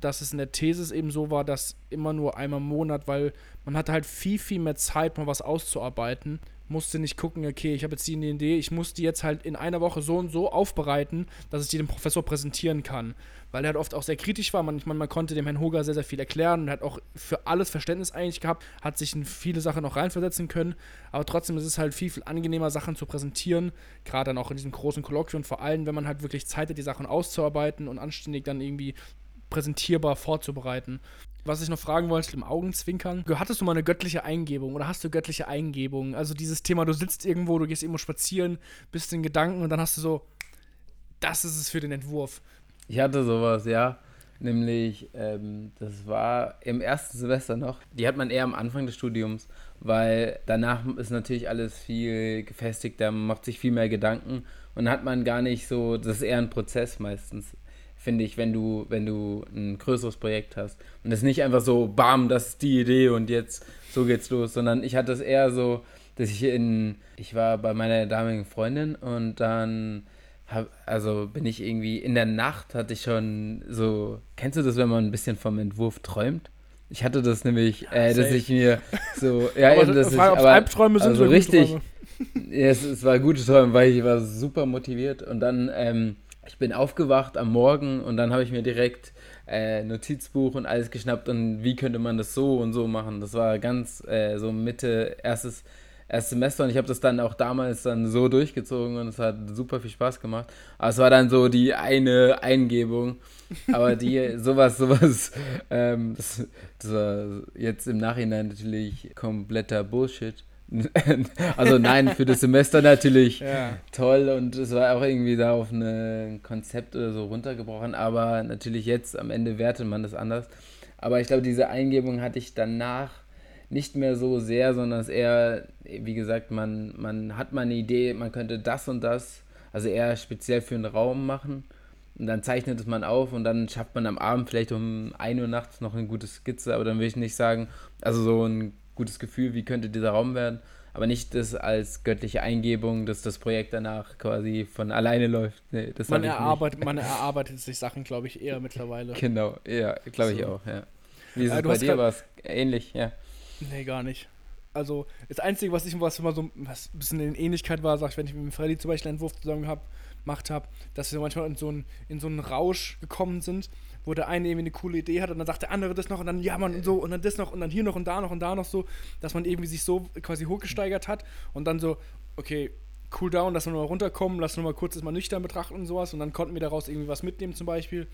dass es in der Thesis eben so war, dass immer nur einmal im Monat, weil man hatte halt viel, viel mehr Zeit, mal was auszuarbeiten musste nicht gucken, okay, ich habe jetzt die Idee, ich muss die jetzt halt in einer Woche so und so aufbereiten, dass ich die dem Professor präsentieren kann. Weil er halt oft auch sehr kritisch war. Man, man, man konnte dem Herrn Hoger sehr, sehr viel erklären und hat auch für alles Verständnis eigentlich gehabt, hat sich in viele Sachen noch reinversetzen können. Aber trotzdem ist es halt viel, viel angenehmer, Sachen zu präsentieren. Gerade dann auch in diesem großen Kolloquium, vor allem, wenn man halt wirklich Zeit hat, die Sachen auszuarbeiten und anständig dann irgendwie präsentierbar vorzubereiten. Was ich noch fragen wollte, im Augenzwinkern. Hattest du mal eine göttliche Eingebung oder hast du göttliche Eingebung? Also dieses Thema, du sitzt irgendwo, du gehst irgendwo spazieren, bist in Gedanken und dann hast du so, das ist es für den Entwurf. Ich hatte sowas, ja. Nämlich, ähm, das war im ersten Semester noch. Die hat man eher am Anfang des Studiums, weil danach ist natürlich alles viel gefestigter, man macht sich viel mehr Gedanken und hat man gar nicht so, das ist eher ein Prozess meistens, finde ich, wenn du, wenn du ein größeres Projekt hast. Und es ist nicht einfach so, bam, das ist die Idee und jetzt so geht's los, sondern ich hatte es eher so, dass ich in, ich war bei meiner damaligen Freundin und dann hab, also bin ich irgendwie in der Nacht hatte ich schon so, kennst du das, wenn man ein bisschen vom Entwurf träumt? Ich hatte das nämlich, äh, dass ich mir so, <laughs> ja, aber eben, dass ich, aber, Albträume sind also so richtig, <laughs> es, es war gute Träume, weil ich war super motiviert und dann, ähm, ich bin aufgewacht am Morgen und dann habe ich mir direkt äh, Notizbuch und alles geschnappt und wie könnte man das so und so machen. Das war ganz äh, so Mitte erstes erstes Semester und ich habe das dann auch damals dann so durchgezogen und es hat super viel Spaß gemacht. Aber es war dann so die eine Eingebung. Aber die, <laughs> sowas, sowas, ähm, das, das war jetzt im Nachhinein natürlich kompletter Bullshit. <laughs> also nein, für das Semester natürlich Ja. toll und es war auch irgendwie da auf ein Konzept oder so runtergebrochen, aber natürlich jetzt am Ende wertet man das anders. Aber ich glaube, diese Eingebung hatte ich danach nicht mehr so sehr, sondern es eher, wie gesagt, man, man hat mal eine Idee, man könnte das und das, also eher speziell für einen Raum machen. Und dann zeichnet es man auf und dann schafft man am Abend vielleicht um 1 Uhr nachts noch eine gute Skizze, aber dann will ich nicht sagen, also so ein gutes Gefühl, wie könnte dieser Raum werden, aber nicht das als göttliche Eingebung, dass das Projekt danach quasi von alleine läuft. Nee, das Man ich erarbeitet, man erarbeitet sich Sachen, glaube ich, eher mittlerweile. Genau, ja, glaube ich So. auch, ja. Wie ist Ja, es bei dir? War es ähnlich, ja. Nee, gar nicht. Also, das Einzige, was ich was immer so was ein bisschen in Ähnlichkeit war, sag ich, wenn ich mit dem Freddy zum Beispiel einen Entwurf zusammen hab, gemacht habe, dass wir manchmal in so, einen, in so einen Rausch gekommen sind, wo der eine irgendwie eine coole Idee hat und dann sagt der andere das noch und dann ja man und so und dann das noch und dann hier noch und da noch und da noch so, dass man irgendwie sich so quasi hochgesteigert hat und dann so, okay, cool down, lass uns mal runterkommen, lass uns mal kurz das mal nüchtern betrachten und sowas und dann konnten wir daraus irgendwie was mitnehmen zum Beispiel.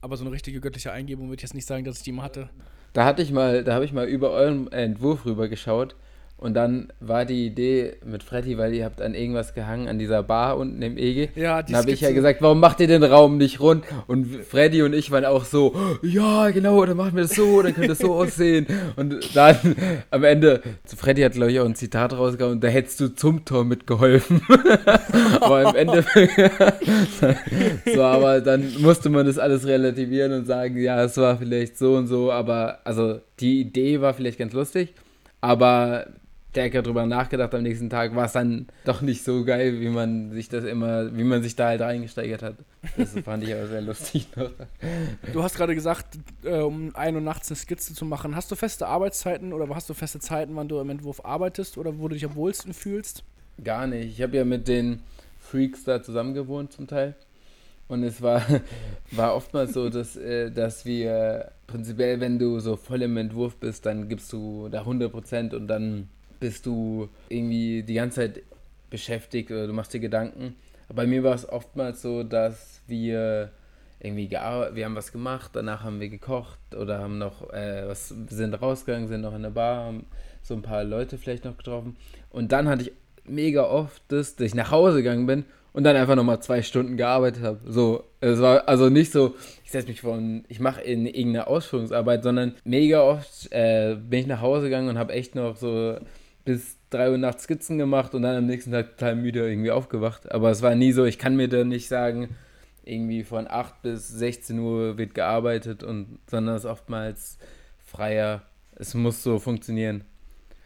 Aber so eine richtige göttliche Eingebung würde ich jetzt nicht sagen, dass ich die mal hatte. Da hatte ich mal, da habe ich mal über euren Entwurf rüber geschaut und dann war die Idee mit Freddy, weil ihr habt an irgendwas gehangen, an dieser Bar unten im EG. Ja, die Dann habe ich ja gesagt, warum macht ihr den Raum nicht rund? Und Freddy und ich waren auch so, ja, genau, dann machen wir das so, dann könnte das so aussehen. Und dann am Ende, Freddy hat, glaube ich, auch ein Zitat rausgehauen, da hättest du zum Tor mitgeholfen. <laughs> aber im Endeffekt, <laughs> so, aber dann musste man das alles relativieren und sagen, ja, es war vielleicht so und so, aber, also, die Idee war vielleicht ganz lustig, aber stärker drüber nachgedacht am nächsten Tag, war es dann doch nicht so geil, wie man sich das immer, wie man sich da halt reingesteigert hat. Das fand ich aber sehr lustig noch. Du hast gerade gesagt, äh, um 1 Uhr nachts eine Skizze zu machen. Hast du feste Arbeitszeiten oder hast du feste Zeiten, wann du im Entwurf arbeitest oder wo du dich am wohlsten fühlst? Gar nicht. Ich habe ja mit den Freaks da zusammen gewohnt zum Teil. Und es war, <laughs> war oftmals so, dass, äh, dass wir prinzipiell, wenn du so voll im Entwurf bist, dann gibst du da 100% und dann bist du irgendwie die ganze Zeit beschäftigt oder du machst dir Gedanken. Bei mir war es oftmals so, dass wir irgendwie gearbeitet, wir haben was gemacht, danach haben wir gekocht oder haben noch äh, was, sind rausgegangen, sind noch in der Bar, haben so ein paar Leute vielleicht noch getroffen. Und dann hatte ich mega oft das, dass ich nach Hause gegangen bin und dann einfach nochmal zwei Stunden gearbeitet habe. So, es war also nicht so, ich setze mich vor, ein- ich mache in irgendeine Ausführungsarbeit, sondern mega oft äh, bin ich nach Hause gegangen und habe echt noch so bis 3 Uhr nachts Skizzen gemacht und dann am nächsten Tag total müde irgendwie aufgewacht. Aber es war nie so, ich kann mir da nicht sagen, irgendwie von 8 bis 16 Uhr wird gearbeitet und sondern es ist oftmals freier. Es muss so funktionieren.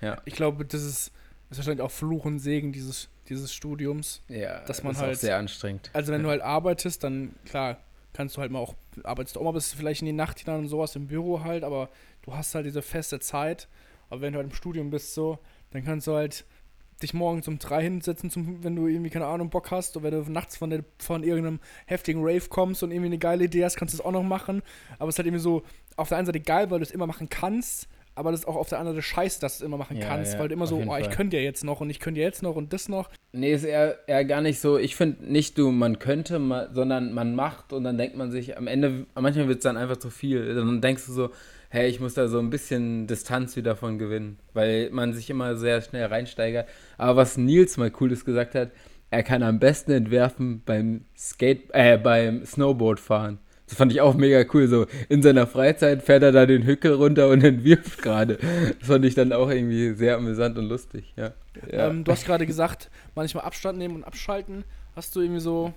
Ja. Ich glaube, das ist, ist wahrscheinlich auch Fluch und Segen dieses, dieses Studiums. Ja, Dass man ist halt- auch sehr anstrengend. Also wenn du halt arbeitest, dann klar, kannst du halt mal auch, arbeitest du auch mal bis vielleicht in die Nacht hinein und sowas im Büro halt, aber du hast halt diese feste Zeit. Aber wenn du halt im Studium bist so, dann kannst du halt dich morgens um drei hinsetzen, zum, wenn du irgendwie, keine Ahnung, Bock hast. Und wenn du nachts von, der, von irgendeinem heftigen Rave kommst und irgendwie eine geile Idee hast, kannst du es auch noch machen. Aber es ist halt irgendwie so, auf der einen Seite geil, weil du es immer machen kannst, aber das ist auch auf der anderen Seite scheiße, dass du es immer machen Ja, kannst, ja, weil du immer so, oh, ich könnte ja jetzt noch und ich könnte ja jetzt noch und das noch. Nee, ist eher, eher gar nicht so. Ich finde nicht du, man könnte, sondern man macht und dann denkt man sich, am Ende, manchmal wird es dann einfach zu viel. Dann denkst du so, hey, ich muss da so ein bisschen Distanz wieder von gewinnen, weil man sich immer sehr schnell reinsteigert. Aber was Nils mal Cooles gesagt hat, er kann am besten entwerfen beim Skate, äh, beim Snowboard fahren. Das fand ich auch mega cool. So in seiner Freizeit fährt er da den Hückel runter und entwirft gerade. Das fand ich dann auch irgendwie sehr amüsant und lustig, ja. ja. Ähm, du hast gerade gesagt, manchmal Abstand nehmen und abschalten. Hast du irgendwie so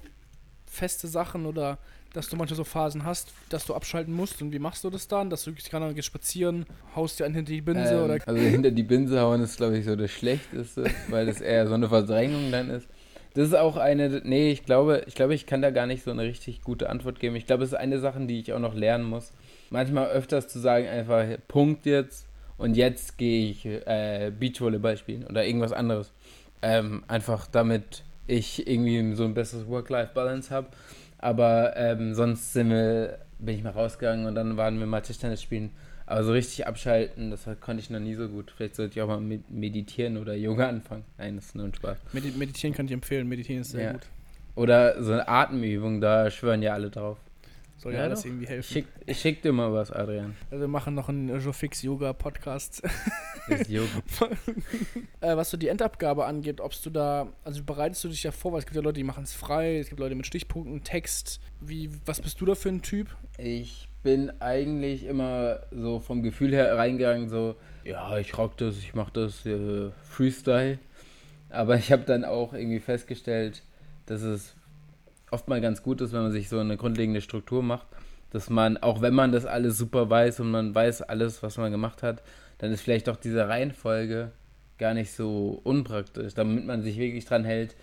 feste Sachen oder dass du manchmal so Phasen hast, dass du abschalten musst und wie machst du das dann? Dass du keine Ahnung, gehst spazieren, haust dir einen hinter die Binse ähm, oder. Also hinter die Binse hauen ist, glaube ich, so das Schlechteste, <laughs> weil das eher so eine Verdrängung dann ist. Das ist auch eine, nee, ich glaube, ich glaube, ich kann da gar nicht so eine richtig gute Antwort geben. Ich glaube, es ist eine Sache, die ich auch noch lernen muss. Manchmal öfters zu sagen, einfach Punkt jetzt und jetzt gehe ich äh, Beachvolleyball spielen oder irgendwas anderes. Ähm, einfach damit ich irgendwie so ein besseres Work-Life-Balance habe. Aber ähm, sonst sind wir, bin ich mal rausgegangen und dann waren wir mal Tischtennis spielen. Aber so richtig abschalten, das konnte ich noch nie so gut. Vielleicht sollte ich auch mal meditieren oder Yoga anfangen. Nein, das ist nur ein Spaß. meditieren kann ich empfehlen. Meditieren ist sehr ja. gut. Oder so eine Atemübung, da schwören ja alle drauf. Soll ja, alles irgendwie helfen. Schick, ich schick dir mal was, Adrian. Also wir machen noch einen Jofix Yoga Podcast. <laughs> Yoga. <laughs> äh, was so die Endabgabe angeht, ob du da, also bereitest du dich ja vor, weil es gibt ja Leute, die machen es frei, es gibt Leute mit Stichpunkten, Text. Wie, was bist du da für ein Typ? Ich bin eigentlich immer so vom Gefühl her reingegangen, so, ja, ich rock das, ich mach das äh, Freestyle. Aber ich habe dann auch irgendwie festgestellt, dass es oft mal ganz gut ist, wenn man sich so eine grundlegende Struktur macht, dass man, auch wenn man das alles super weiß und man weiß alles, was man gemacht hat, dann ist vielleicht auch diese Reihenfolge gar nicht so unpraktisch, damit man sich wirklich dran hält,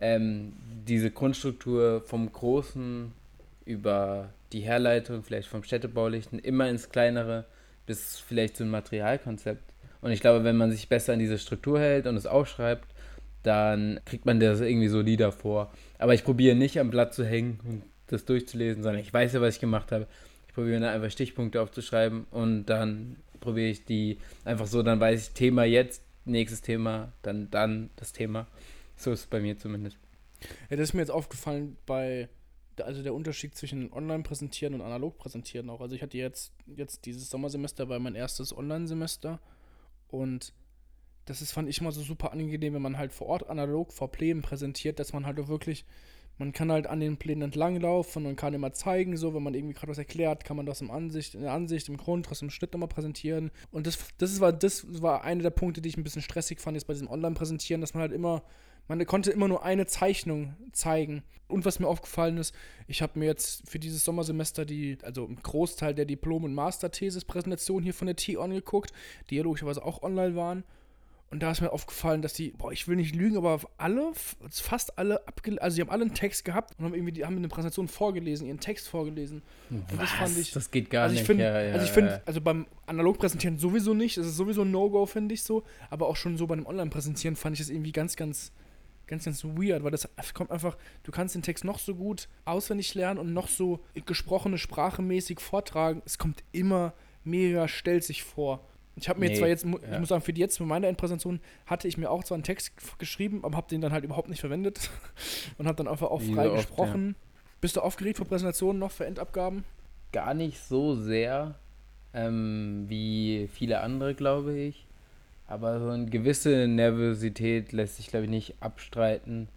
ähm, diese Grundstruktur vom Großen über die Herleitung, vielleicht vom Städtebaulichen, immer ins Kleinere, bis vielleicht ein Materialkonzept. Und ich glaube, wenn man sich besser an diese Struktur hält und es aufschreibt, dann kriegt man das irgendwie solider vor. Aber ich probiere nicht am Blatt zu hängen und das durchzulesen, sondern ich weiß ja, was ich gemacht habe. Ich probiere dann einfach Stichpunkte aufzuschreiben und dann probiere ich die einfach so, dann weiß ich Thema jetzt, nächstes Thema, dann dann das Thema. So ist es bei mir zumindest. Ja, das ist mir jetzt aufgefallen bei, also der Unterschied zwischen Online-Präsentieren und Analog-Präsentieren auch. Also ich hatte jetzt, jetzt dieses Sommersemester war mein erstes Online-Semester und das ist, fand ich immer so super angenehm, wenn man halt vor Ort analog vor Plänen präsentiert, dass man halt auch wirklich, man kann halt an den Plänen entlanglaufen und kann immer zeigen, so, wenn man irgendwie gerade was erklärt, kann man das im Ansicht, in der Ansicht, im Grundriss, im Schnitt nochmal präsentieren. Und das, das war, das war einer der Punkte, die ich ein bisschen stressig fand jetzt bei diesem Online-Präsentieren, dass man halt immer, man konnte immer nur eine Zeichnung zeigen. Und was mir aufgefallen ist, ich habe mir jetzt für dieses Sommersemester die, also einen Großteil der Diplom- und Masterthesis-Präsentation hier von der T-On geguckt, die ja logischerweise auch online waren. Und da ist mir aufgefallen, dass die, boah, ich will nicht lügen, aber alle, fast alle abgelesen, also die haben alle einen Text gehabt und haben irgendwie, die haben eine Präsentation vorgelesen, ihren Text vorgelesen. Und Was? das fand ich. Das geht gar also nicht. Find, ja, ja, also ich finde, also beim Analog-Präsentieren sowieso nicht, das ist sowieso ein No-Go, finde ich so. Aber auch schon so bei einem Online-Präsentieren fand ich das irgendwie ganz, ganz, ganz, ganz weird, weil das kommt einfach, du kannst den Text noch so gut auswendig lernen und noch so gesprochene Sprache mäßig vortragen. Es kommt immer mega, stellt sich vor. Ich habe mir nee, zwar jetzt, ja. ich muss sagen, für die jetzt, für meine Endpräsentation, hatte ich mir auch zwar einen Text geschrieben, aber habe den dann halt überhaupt nicht verwendet <laughs> und habe dann einfach auch frei oft, gesprochen. Ja. Bist du aufgeregt vor Präsentationen noch, für Endabgaben? Gar nicht so sehr ähm, wie viele andere, glaube ich. Aber so eine gewisse Nervosität lässt sich, glaube ich, nicht abstreiten.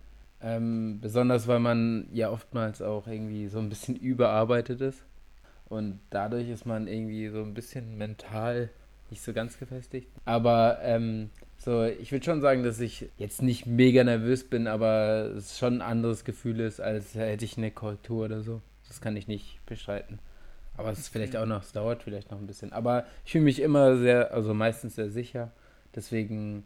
Ähm, besonders, weil man ja oftmals auch irgendwie so ein bisschen überarbeitet ist. Und dadurch ist man irgendwie so ein bisschen mental nicht so ganz gefestigt. Aber ähm, so, ich würde schon sagen, dass ich jetzt nicht mega nervös bin, aber es schon ein anderes Gefühl ist, als hätte ich eine Korrektur oder so. Das kann ich nicht bestreiten. Aber es ist vielleicht auch noch, es dauert vielleicht noch ein bisschen. Aber ich fühle mich immer sehr, also meistens sehr sicher. Deswegen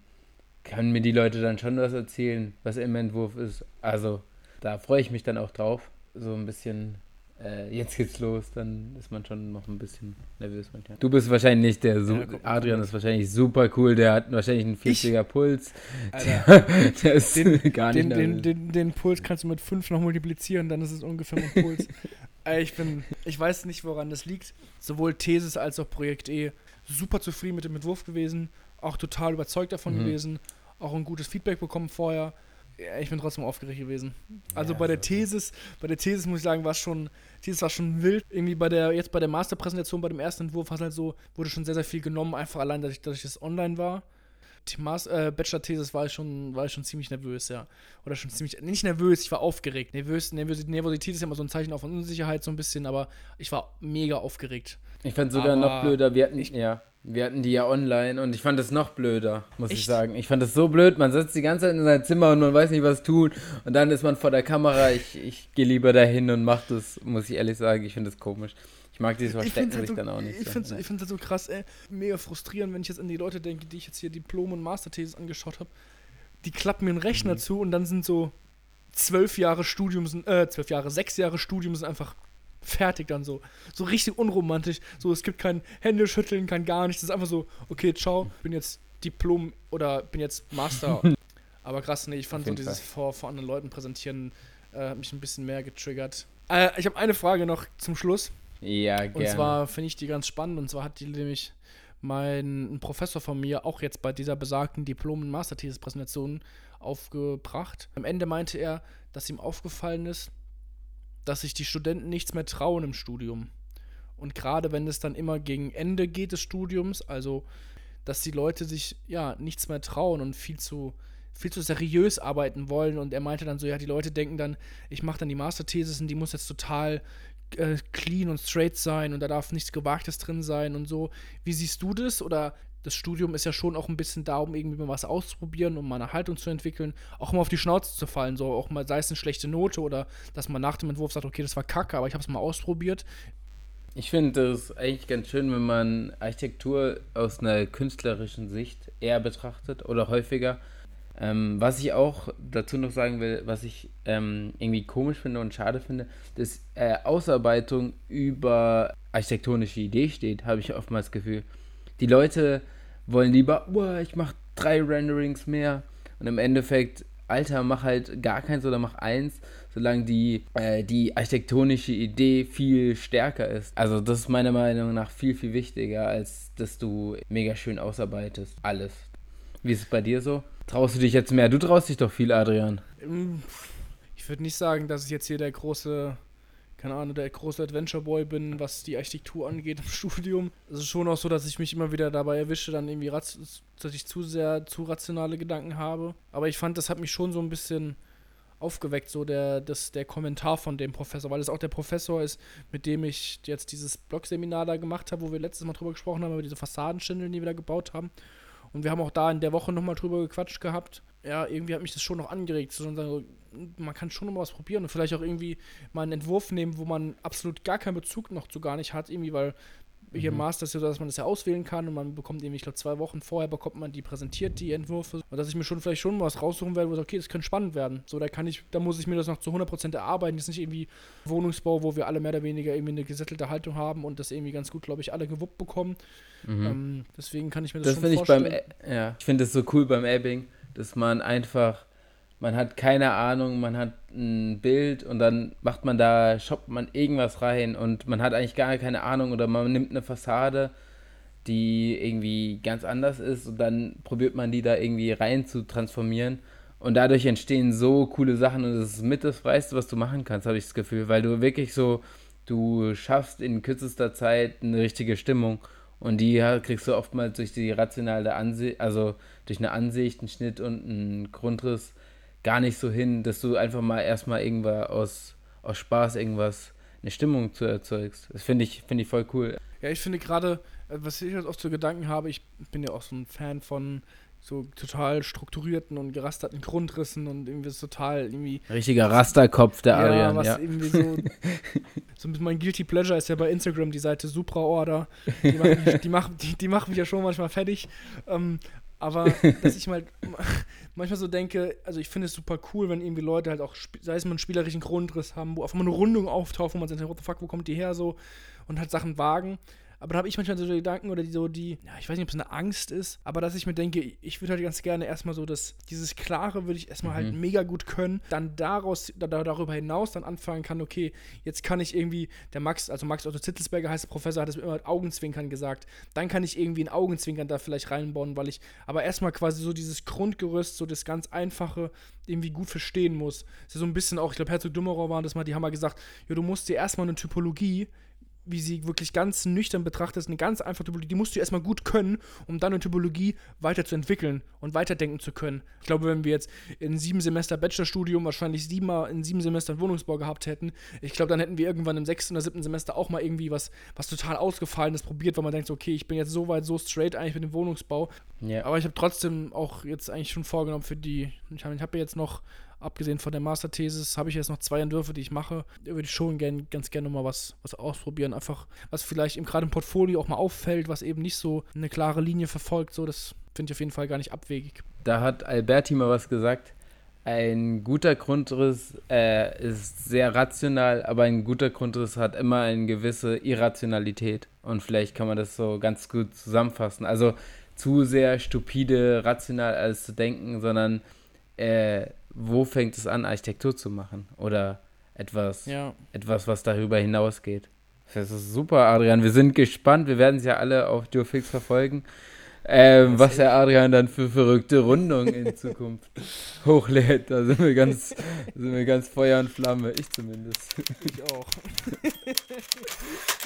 können mir die Leute dann schon was erzählen, was im Entwurf ist. Also da freue ich mich dann auch drauf, so ein bisschen äh, jetzt geht's los, dann ist man schon noch ein bisschen nervös manchmal. Du bist wahrscheinlich der, so, ja, Adrian ist wahrscheinlich super cool, der hat wahrscheinlich einen 40er Puls. Alter, der, <laughs> der ist den, <laughs> gar nicht den, den, den, den, Puls kannst du mit 5 noch multiplizieren, dann ist es ungefähr mein Puls. <laughs> ich bin, ich weiß nicht, woran das liegt. Sowohl Thesis als auch Projekt E. Super zufrieden mit dem Entwurf gewesen, auch total überzeugt davon mhm. gewesen, auch ein gutes Feedback bekommen vorher ja, ich bin trotzdem aufgeregt gewesen. Also ja, bei der Thesis, bei der Thesis muss ich sagen, war es schon, Thesis war schon wild. Irgendwie bei der, jetzt bei der Masterpräsentation, bei dem ersten Entwurf, war halt so, wurde schon sehr, sehr viel genommen, einfach allein, dass ich, dass ich das online war. Die äh, Bachelor-Thesis war ich, schon, war ich schon ziemlich nervös, ja. Oder schon ziemlich, nicht nervös, ich war aufgeregt. Nervös, Nervosität, Nervosität ist ja immer so ein Zeichen auch von Unsicherheit, so ein bisschen, aber ich war mega aufgeregt. Ich fand sogar aber noch blöder, wir hatten, ich, ja, wir hatten die ja online und ich fand es noch blöder, muss Echt? ich sagen. Ich fand es so blöd, man sitzt die ganze Zeit in sein Zimmer und man weiß nicht, was tun. Und dann ist man vor der Kamera, ich, ich gehe lieber dahin und mach das, muss ich ehrlich sagen, ich finde das komisch. Ich mag dieses Verstecken halt sich so, dann auch nicht. Ich finde es ich halt so krass, ey, mega frustrierend, wenn ich jetzt an die Leute denke, die ich jetzt hier Diplom- und Masterthesis angeschaut habe. Die klappen mir einen Rechner mhm. zu und dann sind so zwölf Jahre Studium, sind, äh, zwölf Jahre, sechs Jahre Studium sind einfach fertig dann so. So richtig unromantisch. So, es gibt kein Händeschütteln, kein gar nichts. Es ist einfach so, okay, ciao, bin jetzt Diplom oder bin jetzt Master. <laughs> Aber krass, nee, ich fand so dieses vor, vor anderen Leuten präsentieren äh, hat mich ein bisschen mehr getriggert. Äh, ich habe eine Frage noch zum Schluss. Ja, gerne. Und zwar finde ich die ganz spannend. Und zwar hat die nämlich mein Professor von mir auch jetzt bei dieser besagten Diplom- und Masterthesis-Präsentation aufgebracht. Am Ende meinte er, dass ihm aufgefallen ist, dass sich die Studenten nichts mehr trauen im Studium. Und gerade wenn es dann immer gegen Ende geht des Studiums, also dass die Leute sich ja nichts mehr trauen und viel zu viel zu seriös arbeiten wollen und er meinte dann so, ja, die Leute denken dann, ich mache dann die Masterthesis und die muss jetzt total äh, clean und straight sein und da darf nichts Gewagtes drin sein und so. Wie siehst du das? Oder das Studium ist ja schon auch ein bisschen da, um irgendwie mal was auszuprobieren, um mal eine Haltung zu entwickeln, auch mal auf die Schnauze zu fallen, so auch mal, sei es eine schlechte Note oder dass man nach dem Entwurf sagt, okay, das war kacke, aber ich habe es mal ausprobiert. Ich finde das eigentlich ganz schön, wenn man Architektur aus einer künstlerischen Sicht eher betrachtet oder häufiger. Ähm, was ich auch dazu noch sagen will, was ich ähm, irgendwie komisch finde und schade finde, dass äh, Ausarbeitung über architektonische Idee steht, habe ich oftmals das Gefühl. Die Leute wollen lieber, oh, ich mache drei Renderings mehr. Und im Endeffekt, Alter, mach halt gar keins oder mach eins, solange die, äh, die architektonische Idee viel stärker ist. Also das ist meiner Meinung nach viel, viel wichtiger, als dass du mega schön ausarbeitest. Alles. Wie ist es bei dir so? Traust du dich jetzt mehr? Du traust dich doch viel, Adrian. Ich würde nicht sagen, dass ich jetzt hier der große keine Ahnung, der große Adventure Boy bin, was die Architektur angeht im <laughs> Studium. Es ist schon auch so, dass ich mich immer wieder dabei erwische, dann irgendwie, dass ich zu sehr zu rationale Gedanken habe. Aber ich fand, das hat mich schon so ein bisschen aufgeweckt, so der, das, der Kommentar von dem Professor, weil es auch der Professor ist, mit dem ich jetzt dieses Blog-Seminar da gemacht habe, wo wir letztes Mal drüber gesprochen haben, über diese Fassadenschindeln, die wir da gebaut haben. Und wir haben auch da in der Woche nochmal drüber gequatscht gehabt. Ja, irgendwie hat mich das schon noch angeregt, sagen, man kann schon noch mal was probieren und vielleicht auch irgendwie mal einen Entwurf nehmen, wo man absolut gar keinen Bezug noch zu gar nicht hat, irgendwie, weil hier mhm. Master ist ja so, dass man das ja auswählen kann und man bekommt irgendwie, ich glaube, zwei Wochen vorher bekommt man die präsentiert, die Entwürfe. Und dass ich mir schon vielleicht schon was raussuchen werde, wo ich sage, okay, das könnte spannend werden. So, da kann ich, da muss ich mir das noch zu 100% erarbeiten. Das ist nicht irgendwie Wohnungsbau, wo wir alle mehr oder weniger irgendwie eine gesettelte Haltung haben und das irgendwie ganz gut, glaube ich, alle gewuppt bekommen. Mhm. Ähm, deswegen kann ich mir das, das schon vorstellen. Ich beim, ja, ich finde es so cool beim Ebbing, dass man einfach man hat keine Ahnung, man hat ein Bild und dann macht man da, shoppt man irgendwas rein und man hat eigentlich gar keine Ahnung oder man nimmt eine Fassade, die irgendwie ganz anders ist und dann probiert man die da irgendwie rein zu transformieren und dadurch entstehen so coole Sachen und das ist mit das Freiste, was du machen kannst, habe ich das Gefühl, weil du wirklich so, du schaffst in kürzester Zeit eine richtige Stimmung und die kriegst du oftmals durch die rationale Ansicht, also durch eine Ansicht, einen Schnitt und einen Grundriss gar nicht so hin, dass du einfach mal erstmal irgendwas aus, aus Spaß irgendwas, eine Stimmung zu erzeugst. Das finde ich, find ich voll cool. Ja, ich finde gerade, äh, was ich halt oft so Gedanken habe, ich bin ja auch so ein Fan von so total strukturierten und gerasterten Grundrissen und irgendwie so total irgendwie. Richtiger Rasterkopf der Arian. Ja, was ja. irgendwie so. <laughs> so mein Guilty Pleasure ist ja bei Instagram die Seite Supraorder. Die machen, die, machen, die, die machen mich ja schon manchmal fertig. Ähm, aber <laughs> dass ich mal manchmal so denke, also ich finde es super cool, wenn irgendwie Leute halt auch, sei es mal einen spielerischen Grundriss haben, wo auf einmal eine Rundung auftaucht, wo man sagt, what the fuck, wo kommt die her so und halt Sachen wagen. Aber da habe ich manchmal so die Gedanken oder die so die, ja, ich weiß nicht, ob es eine Angst ist, aber dass ich mir denke, ich würde halt ganz gerne erstmal so das, dieses Klare würde ich erstmal halt mhm. halt mega gut können, dann daraus, da, darüber hinaus dann anfangen kann, okay, jetzt kann ich irgendwie, der Max, also Max Otto Zittelsberger heißt der Professor, hat es immer mit Augenzwinkern gesagt, dann kann ich irgendwie ein Augenzwinkern da vielleicht reinbauen, weil ich aber erstmal quasi so dieses Grundgerüst, so das ganz Einfache irgendwie gut verstehen muss. Das ist so ein bisschen auch, ich glaube, Herzog Dummerow waren das mal, die haben mal gesagt, ja, du musst dir erstmal eine Typologie wie sie wirklich ganz nüchtern betrachtet, ist eine ganz einfache Typologie. Die musst du erstmal gut können, um dann eine Typologie weiterzuentwickeln und weiterdenken zu können. Ich glaube, wenn wir jetzt in sieben Semester Bachelorstudium wahrscheinlich siebenmal in sieben Semestern Wohnungsbau gehabt hätten, ich glaube, dann hätten wir irgendwann im sechsten oder siebten Semester auch mal irgendwie was, was total ausgefallenes probiert, weil man denkt, okay, ich bin jetzt so weit, so straight eigentlich mit dem Wohnungsbau. Yeah. Aber ich habe trotzdem auch jetzt eigentlich schon vorgenommen für die, ich habe hab jetzt noch abgesehen von der Masterthesis, habe ich jetzt noch zwei Entwürfe, die ich mache. Da würde ich schon gern, ganz gerne nochmal was, was ausprobieren. Einfach, was vielleicht gerade im Portfolio auch mal auffällt, was eben nicht so eine klare Linie verfolgt. So, das finde ich auf jeden Fall gar nicht abwegig. Da hat Alberti mal was gesagt. Ein guter Grundriss äh, ist sehr rational, aber ein guter Grundriss hat immer eine gewisse Irrationalität. Und vielleicht kann man das so ganz gut zusammenfassen. Also zu sehr stupide, rational alles zu denken, sondern äh, wo fängt es an, Architektur zu machen? Oder etwas, ja. etwas was darüber hinausgeht. Das ist super, Adrian. Wir sind gespannt. Wir werden es ja alle auf Duofix verfolgen. Ähm, was der Adrian dann für verrückte Rundungen in Zukunft <laughs> hochlädt. Da sind wir ganz, <laughs> sind wir ganz Feuer und Flamme. Ich zumindest. Ich auch. <laughs>